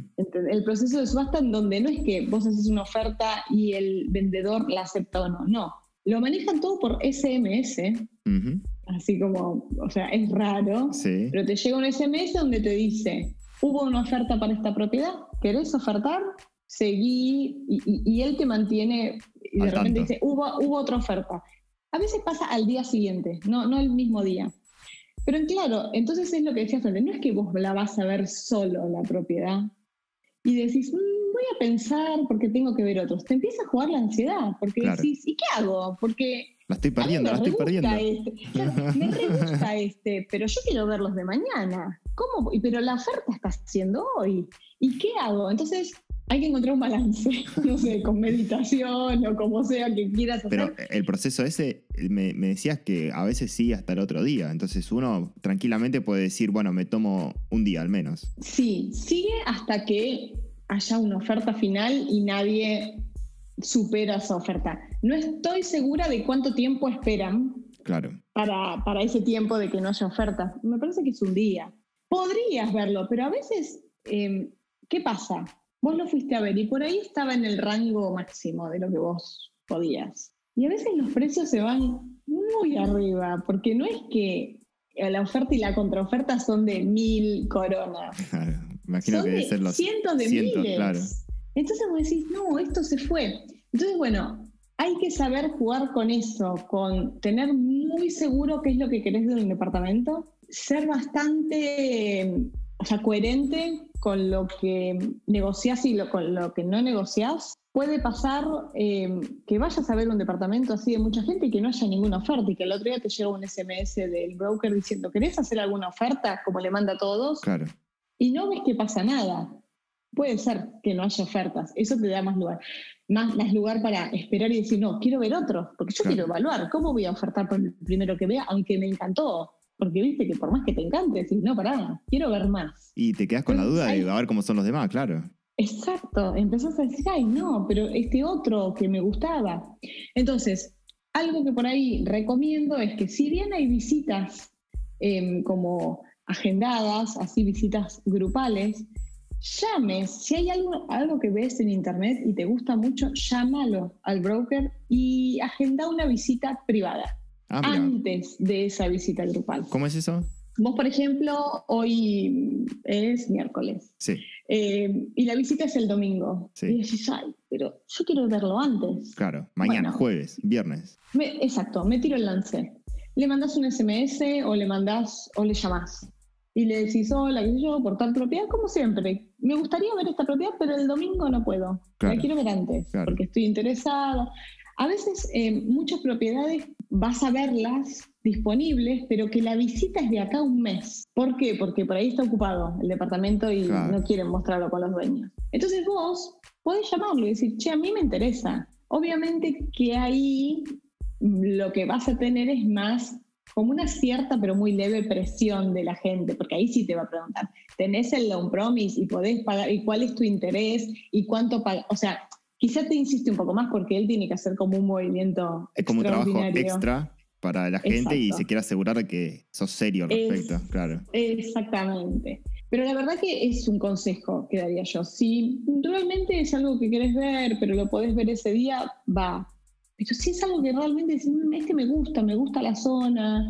El proceso de subasta en donde no es que vos haces una oferta y el vendedor la acepta o no, no. Lo manejan todo por SMS, así como, o sea, es raro, Sí. pero te llega un SMS donde te dice, hubo una oferta para esta propiedad, ¿querés ofertar? Seguí, y, y- y él te mantiene, y de repente tanto. dice, hubo, hubo otra oferta. A veces pasa al día siguiente, no, no el mismo día. Pero claro, entonces es lo que decías antes, no es que vos la vas a ver solo la propiedad y decís, "Mm, voy a pensar porque tengo que ver otros. Te empieza a jugar la ansiedad, porque Claro. decís, ¿y qué hago? Porque La estoy perdiendo, la estoy perdiendo. Este. Claro, me re gusta este, pero yo quiero verlos de mañana. ¿Cómo? Pero la oferta está haciendo hoy. ¿Y qué hago? Entonces hay que encontrar un balance, no sé, con meditación o como sea que quieras hacer. Pero el proceso ese, me, me decías que a veces sí hasta el otro día. Entonces uno tranquilamente puede decir, bueno, me tomo un día al menos. Sí, sigue hasta que haya una oferta final y nadie supera esa oferta. No estoy segura de cuánto tiempo esperan Claro. para, para ese tiempo de que no haya oferta. Me parece que es un día. Podrías verlo, pero a veces, eh, ¿qué pasa? Vos lo fuiste a ver y por ahí estaba en el rango máximo de lo que vos podías. Y a veces los precios se van muy arriba, porque no es que la oferta y la contraoferta son de mil coronas. Claro. Imagino son que debe de ser los cientos de cientos, miles. claro. Entonces vos decís, no, esto se fue. Entonces, bueno, hay que saber jugar con eso, con tener muy seguro qué es lo que querés de un departamento, ser bastante, o sea, coherente con lo que negociás y lo, con lo que no negociás. Puede pasar eh, que vayas a ver un departamento así de mucha gente y que no haya ninguna oferta y que el otro día te llega un SMS del broker diciendo, ¿querés hacer alguna oferta? Como le manda a todos Claro. y no ves que pasa nada. Puede ser que no haya ofertas, eso te da más lugar, más, más lugar para esperar y decir, no, quiero ver otro, porque yo Claro. quiero evaluar, ¿cómo voy a ofertar por el primero que vea, aunque me encantó? Porque viste que por más que te encante, decís, no, pará, quiero ver más. Y te quedas con la duda de a ver cómo son los demás, claro. Exacto, empezás a decir, ay, no, pero este otro que me gustaba. Entonces, algo que por ahí recomiendo es que si bien hay visitas em, como agendadas, así visitas grupales, llames, si hay algo, algo que ves en internet y te gusta mucho, llámalo al broker y agenda una visita privada Ah, antes de esa visita grupal. ¿Cómo es eso? Vos, por ejemplo, hoy es miércoles. Sí, Eh, y la visita es el domingo. Sí. Y decís, ay, pero yo quiero verlo antes. claro. Mañana, Bueno. jueves, viernes. Me- exacto, me tiro el lance. Le mandás un SMS o le mandás o le llamás. y le decís, hola, qué sé yo, por tal propiedad, como siempre. Me gustaría ver esta propiedad, pero el domingo no puedo. La quiero ver antes, porque estoy interesada. A veces eh, muchas propiedades vas a verlas disponibles, pero que la visita es de acá un mes. ¿Por qué? Porque por ahí está ocupado el departamento y no quieren mostrarlo con los dueños. Entonces vos podés llamarlo y decir, che, a mí me interesa. Obviamente que ahí lo que vas a tener es más como una cierta pero muy leve presión de la gente, porque ahí sí te va a preguntar, ¿tenés el loan promise y podés pagar? ¿Y cuál es tu interés? ¿Y cuánto pagas? O sea, quizá te insiste un poco más porque él tiene que hacer como un movimiento. Es como un trabajo extra para la gente y se quiere asegurar de que sos serio al respecto, claro. Exactamente. Pero la verdad que es un consejo que daría yo. Si realmente es algo que quieres ver, pero lo podés ver ese día, va. Pero si es algo que realmente es, mm, que me gusta, me gusta la zona,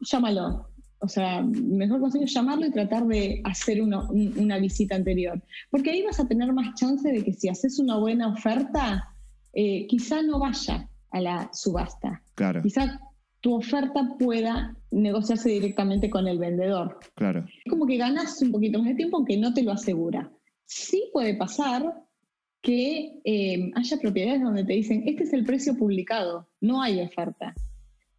llámalo. O sea, mejor consejo es llamarlo y tratar de hacer una visita anterior. Porque ahí vas a tener más chance de que si haces una buena oferta, eh, quizá no vaya a la subasta. Claro. Quizá tu oferta pueda negociarse directamente con el vendedor. Claro. Es como que ganas un poquito más de tiempo aunque no te lo asegura. Sí puede pasar que eh, haya propiedades donde te dicen, este es el precio publicado, no hay oferta.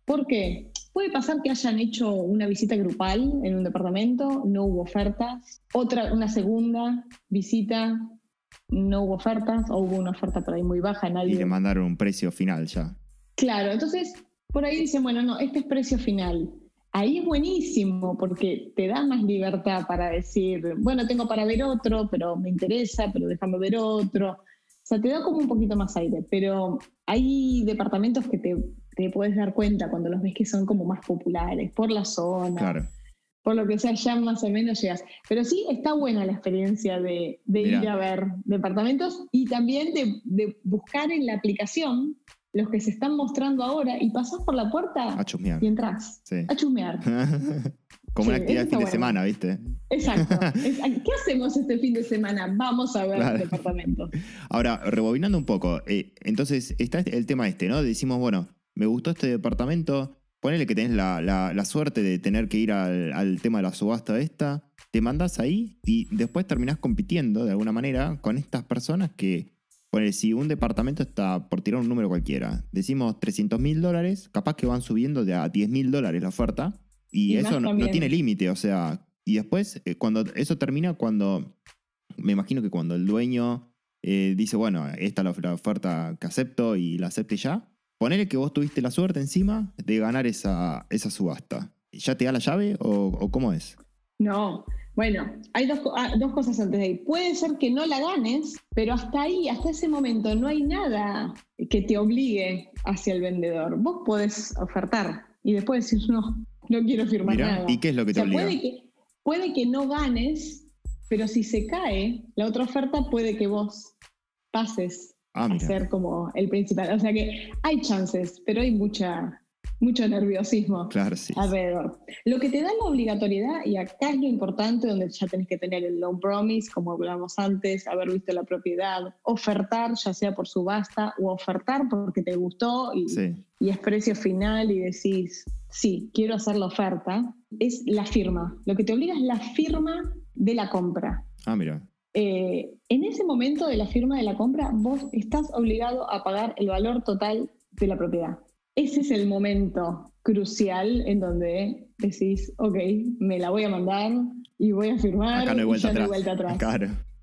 ¿Por qué? Puede pasar que hayan hecho una visita grupal en un departamento, no hubo ofertas. Otra, una segunda visita, no hubo ofertas, o hubo una oferta por ahí muy baja. Nadie... Y le mandaron un precio final ya. Claro, entonces por ahí dicen, bueno, no, este es precio final. Ahí es buenísimo porque te da más libertad para decir, bueno, tengo para ver otro, pero me interesa, pero déjame ver otro. O sea, te da como un poquito más aire, pero hay departamentos que te te puedes dar cuenta cuando los ves que son como más populares, por la zona, por lo que sea, ya más o menos llegas. Pero sí está buena la experiencia de, ir a ver departamentos y también de, buscar en la aplicación los que se están mostrando ahora y pasas por la puerta a chusmear. y entras a chusmear. Como una actividad de fin de semana, ¿viste? Exacto. ¿Qué hacemos este fin de semana? Vamos a ver departamentos. Ahora, rebobinando un poco, eh, entonces está el tema este, ¿no? Decimos, bueno, me gustó este departamento, ponele que tenés la, suerte de tener que ir al, tema de la subasta esta, te mandás ahí y después terminás compitiendo de alguna manera con estas personas que, ponele, si un departamento está por tirar un número cualquiera, decimos 300 mil dólares, capaz que van subiendo de a 10 mil dólares la oferta y, eso no, tiene límite, o sea, y después eh, cuando eso termina cuando, me imagino que cuando el dueño... Eh, dice, bueno, esta es la oferta que acepto y la acepte ya, Ponele que vos tuviste la suerte encima de ganar esa, esa subasta. ¿Ya te da la llave o, cómo es? No, bueno, hay ah, dos, cosas antes de ahí. Puede ser que no la ganes, pero hasta ahí, hasta ese momento, no hay nada que te obligue hacia el vendedor. Vos podés ofertar y después decir, no, no quiero firmar nada. ¿Y qué es lo que te obliga? Puede que, puede que no ganes, pero si se cae la otra oferta, puede que vos pases Ah, a ser como el principal. O sea que hay chances, pero hay mucha, mucho nerviosismo claro, sí, alrededor. Lo que te da la obligatoriedad, y acá es lo importante, donde ya tenés que tener el loan promise, como hablamos antes, haber visto la propiedad, ofertar, ya sea por subasta o ofertar porque te gustó y, y es precio final y decís, sí, quiero hacer la oferta, es la firma. Lo que te obliga es la firma de la compra. Ah, mira. Eh, en ese momento de la firma de la compra, vos estás obligado a pagar el valor total de la propiedad. Ese es el momento crucial en donde decís, ok, me la voy a mandar y voy a firmar Acá no hay vuelta, y atrás. No vuelta atrás.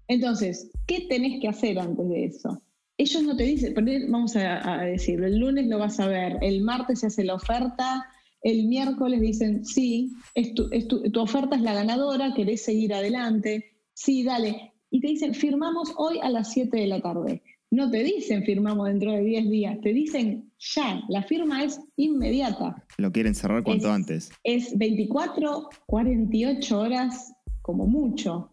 Entonces, ¿qué tenés que hacer antes de eso? Ellos no te dicen, vamos a, decirlo, el lunes lo vas a ver, el martes se hace la oferta, el miércoles dicen, sí, tu, tu oferta es la ganadora, querés seguir adelante, sí, dale, y te dicen, firmamos hoy a las 7 de la tarde. No te dicen firmamos dentro de 10 días, te dicen ya, la firma es inmediata. Lo quieren cerrar cuanto antes. Es 24, 48 horas como mucho.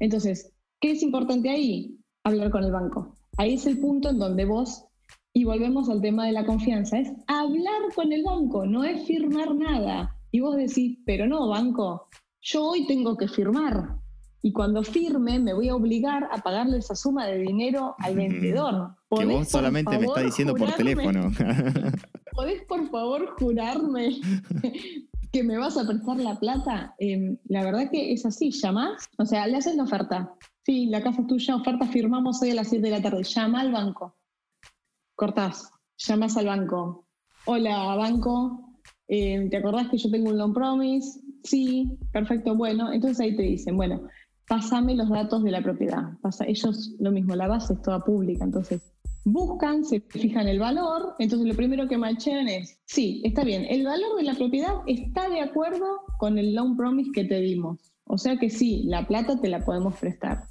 Entonces, ¿qué es importante ahí? Hablar con el banco. Ahí es el punto en donde vos, y volvemos al tema de la confianza, es hablar con el banco, no es firmar nada. Y vos decís, pero no, banco, yo hoy tengo que firmar y cuando firme me voy a obligar a pagarle esa suma de dinero al vendedor. Que vos solamente me está diciendo por teléfono. ¿Podés por favor jurarme que me vas a prestar la plata, em, la verdad que es así, llamás, o sea, le haces la oferta. Sí, la casa es tuya, oferta, firmamos hoy a las 7 de la tarde. Llama al banco. Cortás, llamas al banco. Hola, banco, em, ¿te acordás que yo tengo un loan promise? Sí, perfecto, bueno. Entonces ahí te dicen, bueno, pásame los datos de la propiedad. Pasa, ellos lo mismo, la base es toda pública, entonces buscan, se fijan el valor, entonces lo primero que machean es, sí, está bien, el valor de la propiedad está de acuerdo con el loan promise que te dimos. O sea que sí, la plata te la podemos prestar.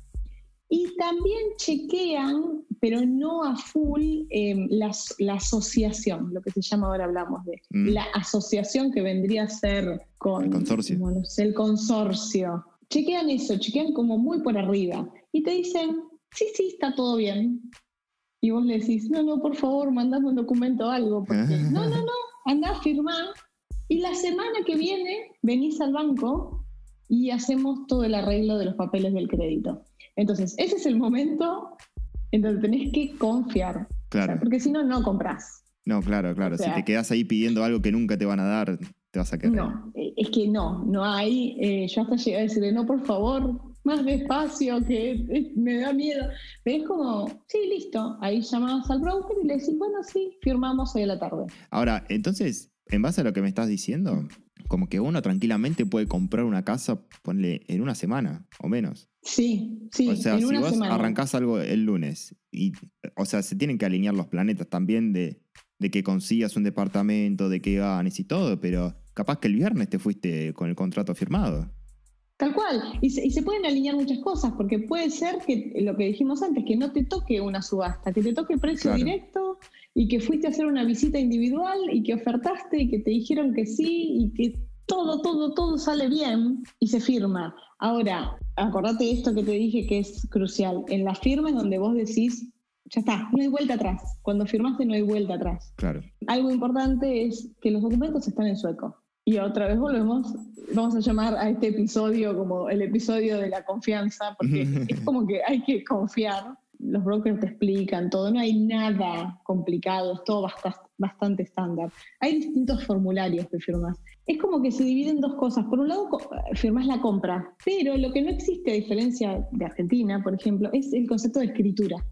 Y también chequean, pero no a full, em, la, asociación, lo que se llama ahora hablamos de, mm. la asociación que vendría a ser con el consorcio. el consorcio. Chequean eso, chequean como muy por arriba y te dicen, sí, sí, está todo bien y vos le decís, no, no, por favor, mandame un documento o algo. Porque, no, no, no, anda a firmar. Y la semana que viene venís al banco y hacemos todo el arreglo de los papeles del crédito. Entonces, ese es el momento en donde tenés que confiar. Claro. porque si no, no compras. No, claro, claro. si te quedas ahí pidiendo algo que nunca te van a dar, te vas a quedar. No, eh, es que no, no hay. Eh, yo hasta llegué a decirle, no, por favor, más despacio, que me da miedo. Pero es como, sí, listo. Ahí llamamos al broker y le decís, bueno, sí, firmamos hoy a la tarde. Ahora, entonces, en base a lo que me estás diciendo, como que uno tranquilamente puede comprar una casa, ponle, en una semana o menos. Sí, sí. O sea, si vos arrancás algo el lunes, y, o sea, se tienen que alinear los planetas también de, de que consigas un departamento, de que ganes y todo, pero capaz que el viernes te fuiste con el contrato firmado. Tal cual. Y se, pueden alinear muchas cosas, porque puede ser que lo que dijimos antes, que no te toque una subasta, que te toque precio directo y que fuiste a hacer una visita individual y que ofertaste y que te dijeron que sí y que todo, todo, todo sale bien y se firma. Ahora, acordate esto que te dije que es crucial. En la firma es donde vos decís, ya está, no hay vuelta atrás. Cuando firmaste no hay vuelta atrás. Claro. Algo importante es que los documentos están en sueco. Y otra vez volvemos, vamos a llamar a este episodio como el episodio de la confianza, porque es como que hay que confiar. Los brokers te explican todo, no hay nada complicado, es todo bastante, estándar. Hay distintos formularios que firmas. Es como que se dividen dos cosas. Por un lado, firmas la compra, pero lo que no existe, a diferencia de Argentina, por ejemplo, es el concepto de escritura.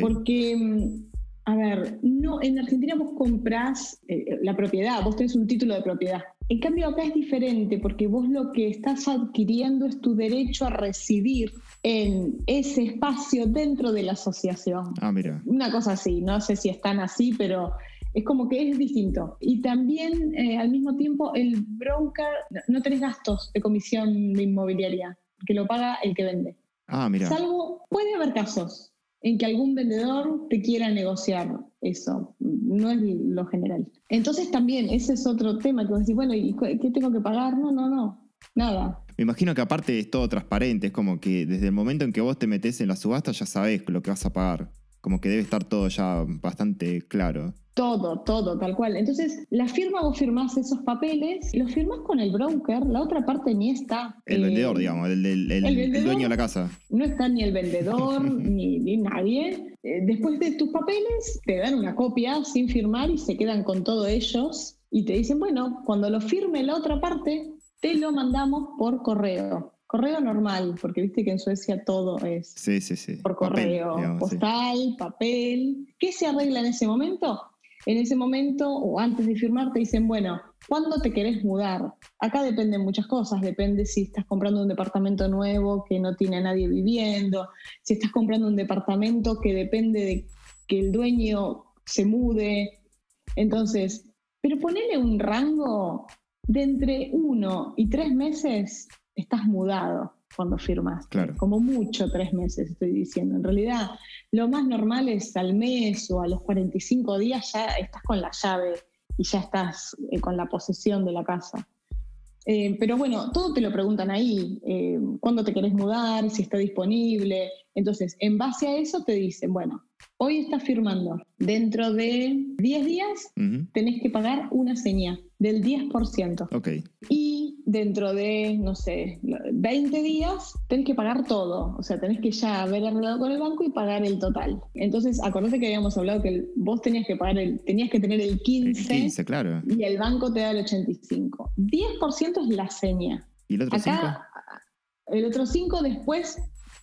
Porque mm, a ver, no, en Argentina vos comprás eh, la propiedad, vos tenés un título de propiedad. En cambio acá es diferente porque vos lo que estás adquiriendo es tu derecho a residir en ese espacio dentro de la asociación. Ah, mira. Una cosa así, no sé si están así, pero es como que es distinto. Y también eh, al mismo tiempo el broker, no tenés gastos de comisión de inmobiliaria, que lo paga el que vende. Ah, mira. Salvo, puede haber casos en que algún vendedor te quiera negociar eso, no es lo general. Entonces también ese es otro tema que vos decís, bueno, ¿y qué tengo que pagar? No, no, no, nada. Me imagino que aparte es todo transparente, es como que desde el momento en que vos te metes en la subasta ya sabés lo que vas a pagar, como que debe estar todo ya bastante claro. Todo, todo, tal cual. Entonces, la firma, vos firmás esos papeles, los firmás con el broker, la otra parte ni está. El vendedor, eh, digamos, el, dueño de la casa. No está ni el vendedor, ni, nadie. Eh, después de tus papeles, te dan una copia sin firmar y se quedan con todo ellos y te dicen, bueno, cuando lo firme la otra parte, te lo mandamos por correo. Correo normal, porque viste que en Suecia todo es sí, sí, sí. por correo, postal, papel. ¿Qué se arregla en ese momento? En ese momento o antes de firmar te dicen, bueno, ¿cuándo te querés mudar? Acá dependen muchas cosas, depende si estás comprando un departamento nuevo que no tiene a nadie viviendo, si estás comprando un departamento que depende de que el dueño se mude. Entonces, pero ponele un rango de entre uno y tres meses, estás mudado cuando firmas. Claro. Como mucho tres meses, estoy diciendo. En realidad, lo más normal es al mes o a los 45 días ya estás con la llave y ya estás eh, con la posesión de la casa. Eh, pero bueno, todo te lo preguntan ahí, eh, cuándo te querés mudar, si está disponible. Entonces, en base a eso te dicen, bueno, hoy estás firmando, dentro de 10 días tenés que pagar una señal del 10%. Ok. Y dentro de, no sé, 20 días tenés que pagar todo. O sea, tenés que ya haber arreglado con el banco y pagar el total. Entonces, acordate que habíamos hablado que vos tenías que pagar el, tenías que tener el 15, El 15, claro. y el banco te da el 85. 10% es la seña. ¿Y el otro 5? Acá, el otro 5 después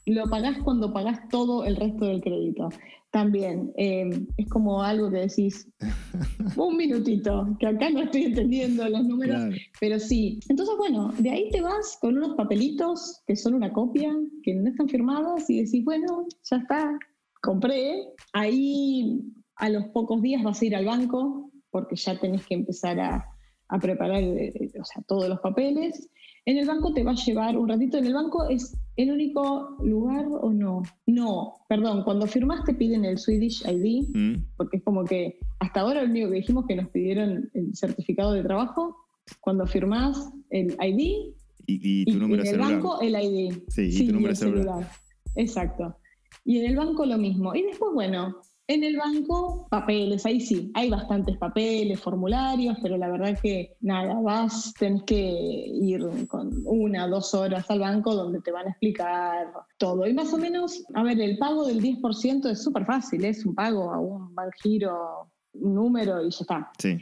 lo pagás cuando pagás todo el resto del crédito. También eh, es como algo que decís, un minutito, que acá no estoy entendiendo los números, Claro. pero sí. Entonces, bueno, de ahí te vas con unos papelitos que son una copia, que no están firmados, y decís, bueno, ya está, compré. Ahí a los pocos días vas a ir al banco, porque ya tenés que empezar a, a preparar eh, o sea, todos los papeles. En el banco te va a llevar un ratito. En el banco es el único lugar o no. No, perdón, cuando firmas te piden el Swedish ID, Mm, porque es como que hasta ahora lo único que dijimos que nos pidieron el certificado de trabajo. Cuando firmás el ID Y, y tu y número en el celular. banco el ID. Sí, y tu número el celular. Exacto. Y en el banco lo mismo. Y después, bueno, en el banco, papeles, ahí sí, hay bastantes papeles, formularios, pero la verdad que nada, vas, tenés que ir con una, dos horas al banco donde te van a explicar todo. Y más o menos, a ver, el pago del 10% es súper fácil, es un pago a un giro, un número y ya está. Sí.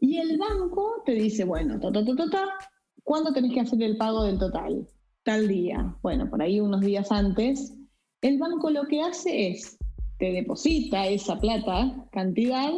Y el banco te dice, bueno, ta, ta, ta, ta, ta, ¿cuándo tenés que hacer el pago del total? Tal día. Bueno, por ahí unos días antes. El banco lo que hace es, te deposita esa plata, cantidad,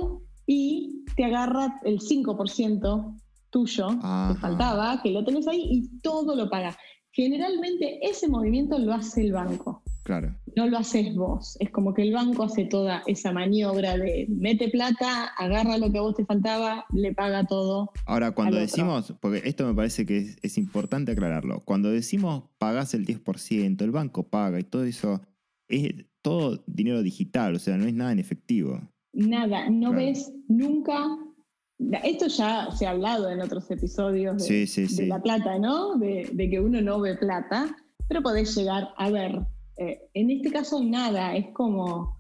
y te agarra el 5% tuyo Ajá. que faltaba, que lo tenés ahí, y todo lo paga. Generalmente ese movimiento lo hace el banco Claro. no lo haces vos. Es como que el banco hace toda esa maniobra de mete plata, agarra lo que a vos te faltaba, le paga todo. Ahora, cuando decimos, porque esto me parece que es, es importante aclararlo, cuando decimos pagás el 10%, el banco paga y todo eso, es todo dinero digital, o sea, no es nada en efectivo. Nada, no Claro. ves nunca. Esto ya se ha hablado en otros episodios de, Sí, sí, de sí. la plata, ¿no? De, de que uno no ve plata, pero podés llegar a ver. Eh, en este caso, nada, es como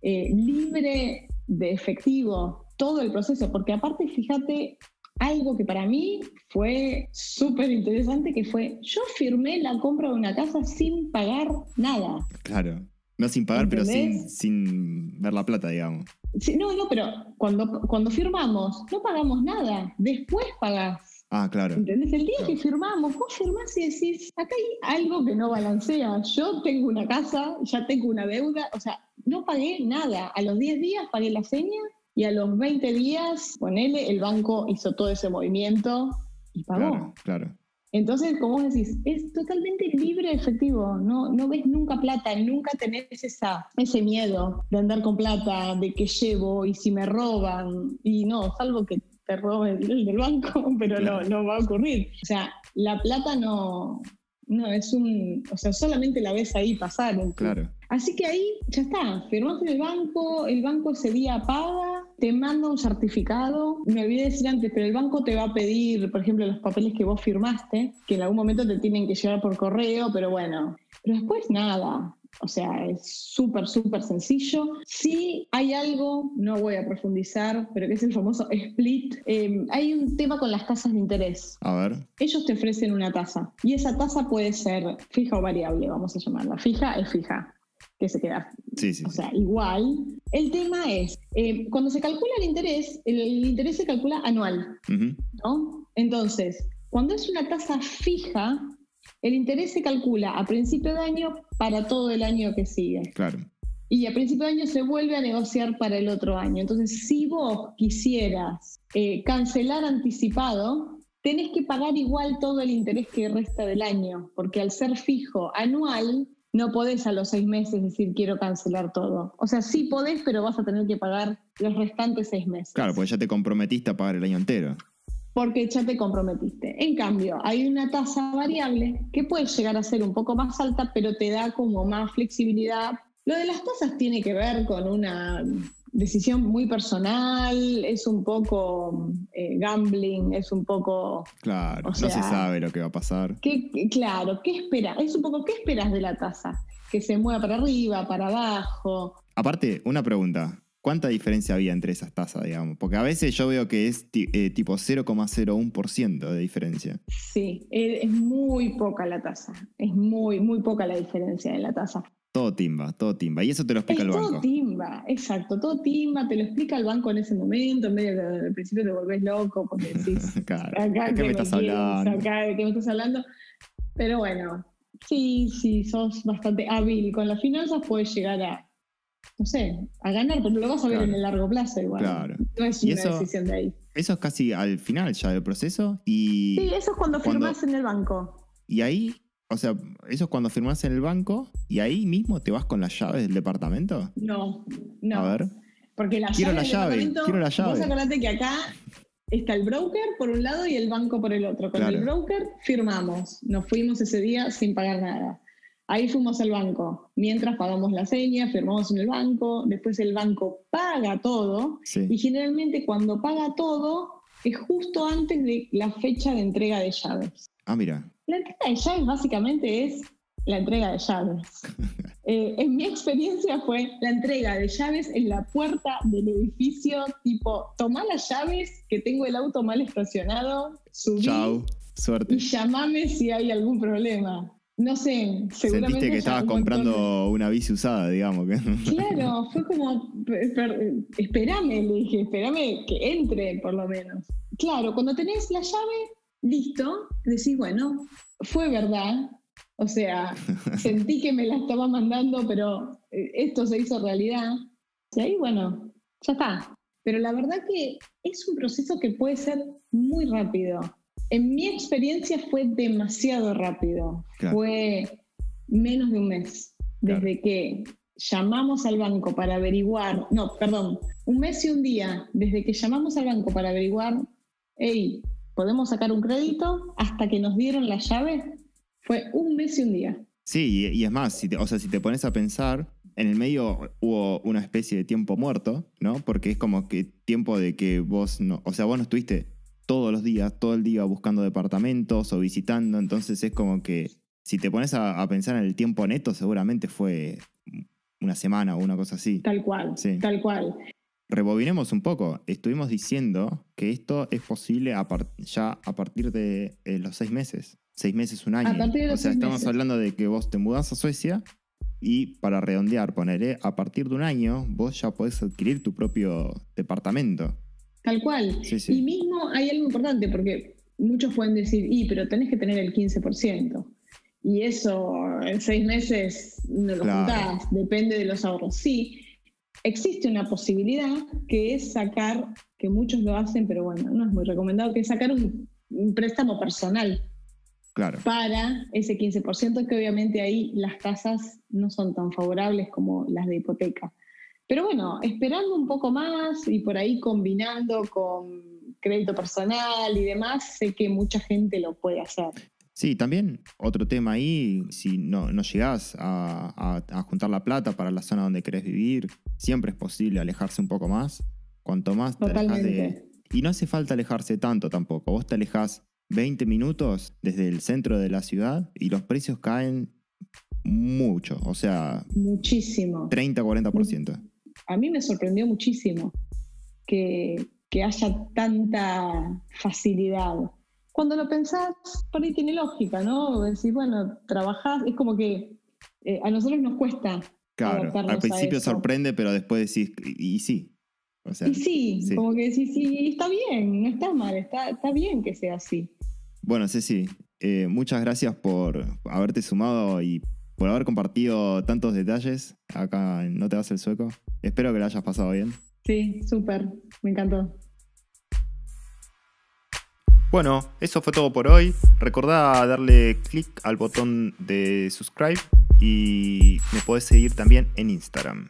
eh, libre de efectivo todo el proceso, porque aparte, fíjate, algo que para mí fue súper interesante, que fue, yo firmé la compra de una casa sin pagar nada. Claro. No sin pagar, pero sin, sin ver la plata, digamos. Sí, no, no, pero cuando, cuando firmamos, no pagamos nada, después pagás. Ah, claro. ¿Entendés? El día Claro. que firmamos, vos firmás y decís, acá hay algo que no balancea. Yo tengo una casa, ya tengo una deuda, o sea, no pagué nada. A los 10 días pagué la seña y a los 20 días, ponele, el banco hizo todo ese movimiento y pagó. Claro, claro. Entonces, como vos decís, es totalmente libre de efectivo, no, no ves nunca plata, nunca tenés esa, ese miedo de andar con plata, de que llevo y si me roban, y no, salvo que te roben el del banco, pero Claro. no, no va a ocurrir. O sea, la plata no, no es un, o sea, solamente la ves ahí pasar. Claro. Así que ahí ya está, firmás en el banco, el banco ese día paga, te manda un certificado. Me olvidé de decir antes, pero el banco te va a pedir, por ejemplo, los papeles que vos firmaste, que en algún momento te tienen que llegar por correo, pero bueno. Pero después nada. O sea, es súper, súper sencillo. Si hay algo, no voy a profundizar, pero que es el famoso split. Eh, hay un tema con las tasas de interés A ver. ellos te ofrecen una tasa y esa tasa puede ser fija o variable, vamos a llamarla. Fija es fija, que se queda, Sí, sí, o sea, igual. El tema es, eh, cuando se calcula el interés, el, el interés se calcula anual. ¿no? Entonces, cuando es una tasa fija, el interés se calcula a principio de año para todo el año que sigue. Claro. Y a principio de año se vuelve a negociar para el otro año. Entonces, si vos quisieras eh, cancelar anticipado, tenés que pagar igual todo el interés que resta del año, porque al ser fijo anual, no podés a los seis meses decir quiero cancelar todo. O sea, sí podés, pero vas a tener que pagar los restantes seis meses. Claro, pues ya te comprometiste a pagar el año entero. Porque ya te comprometiste. En cambio, hay una tasa variable que puede llegar a ser un poco más alta, pero te da como más flexibilidad. Lo de las tasas tiene que ver con una decisión muy personal, es un poco eh, gambling, es un poco... Claro. O no se sabe lo que va a pasar. ¿qué, qué- claro, ¿qué esperas? Es un poco, ¿qué esperas de la tasa? Que se mueva para arriba, para abajo. Aparte, una pregunta. ¿Cuánta diferencia había entre esas tasas, digamos? Porque a veces yo veo que es eh, tipo 0,01% de diferencia. Sí, es muy poca la tasa. Es muy, muy poca la diferencia en la tasa. Todo timba, todo timba. Y eso te lo explica el banco. Todo timba, exacto, todo timba, te lo explica el banco en ese momento, en medio de al principio te volvés loco porque decís, claro, ¿de qué me estás hablando? ¿de qué me estás hablando? Pero bueno, sí, sí, sos bastante hábil con las finanzas, puedes llegar a, no sé, a ganar, pero lo vas a ver en el largo plazo igual. Claro. No es una decisión de ahí. Eso es casi al final ya del proceso y... Sí, eso es cuando, firmas en el banco. Y ahí, o sea, eso es cuando firmas en el banco y ahí mismo te vas con las llaves del departamento. No, no. A ver. Porque la quiero la llave, quiero la llave. Vos acordate que acá está el broker por un lado y el banco por el otro. Con el broker firmamos, nos fuimos ese día sin pagar nada. Ahí fuimos al banco. Mientras pagamos la seña, firmamos en el banco, después el banco paga todo y generalmente cuando paga todo es justo antes de la fecha de entrega de llaves. Ah, mira. La entrega de llaves básicamente es la entrega de llaves. Eh, en mi experiencia fue la entrega de llaves en la puerta del edificio, tipo, toma las llaves, que tengo el auto mal estacionado, subí Chau, suerte. y llamame si hay algún problema. No sé, seguramente. Sentiste que estabas comprando una bici usada, digamos. Claro, fue como, espérame, le dije, espérame que entre, por lo menos. Claro, cuando tenés la llave, listo, decís, bueno, fue verdad. O sea, sentí que me la estaba mandando, pero eh, esto se hizo realidad. Y ahí, bueno, ya está. Pero la verdad que es un proceso que puede ser muy rápido. En mi experiencia fue demasiado rápido. Fue menos de un mes. Desde que llamamos al banco para averiguar, no, perdón, un mes y un día, desde que llamamos al banco para averiguar, hey, ¿podemos sacar un crédito? Hasta que nos dieron la llave, fue un mes y un día. Sí, y, es más, si o sea, si te pones a pensar, en el medio hubo una especie de tiempo muerto, ¿no? Porque es como que tiempo de que vos no, o sea, vos no estuviste todos los días, todo el día buscando departamentos o visitando, entonces es como que si te pones a, pensar en el tiempo neto, seguramente fue una semana o una cosa así. Tal cual, tal cual. Rebobinemos un poco. Estuvimos diciendo que esto es posible ya a partir de eh, los seis meses. Seis meses, un año. o sea, estamos hablando de que vos te mudas a Suecia y para redondear, poneré, a partir de un año vos ya podés adquirir tu propio departamento. Tal cual. Y mismo hay algo importante, porque muchos pueden decir, y, pero tenés que tener el 15%. Y eso en seis meses no lo juntás, depende de los ahorros. Sí, existe una posibilidad que es sacar, que muchos lo hacen, pero bueno, no es muy recomendado, que es sacar un, préstamo personal. Claro. Para ese 15%, que obviamente ahí las tasas no son tan favorables como las de hipoteca. Pero bueno, esperando un poco más y por ahí combinando con crédito personal y demás, sé que mucha gente lo puede hacer. Sí, también otro tema ahí, si no, no llegás a, juntar la plata para la zona donde querés vivir, siempre es posible alejarse un poco más. Cuanto más te alejas de... Y no hace falta alejarse tanto tampoco. Vos te alejas 20 minutos desde el centro de la ciudad y los precios caen mucho, o sea... Muchísimo. 30-40% a mí me sorprendió muchísimo que, haya tanta facilidad. Cuando lo pensás, por ahí tiene lógica, ¿no? Decís, bueno, trabajás, es como que eh, a nosotros nos cuesta. Claro, al principio sorprende, pero después decís, y, sí. y sí, como que decís, sí, está bien, no está mal, está, está bien que sea así. Bueno, Ceci, eh, muchas gracias por haberte sumado y por haber compartido tantos detalles acá en No Te Das el Sueco. Espero que lo hayas pasado bien. Sí, súper, me encantó. Bueno, eso fue todo por hoy. Recordá darle clic al botón de subscribe y me podés seguir también en Instagram.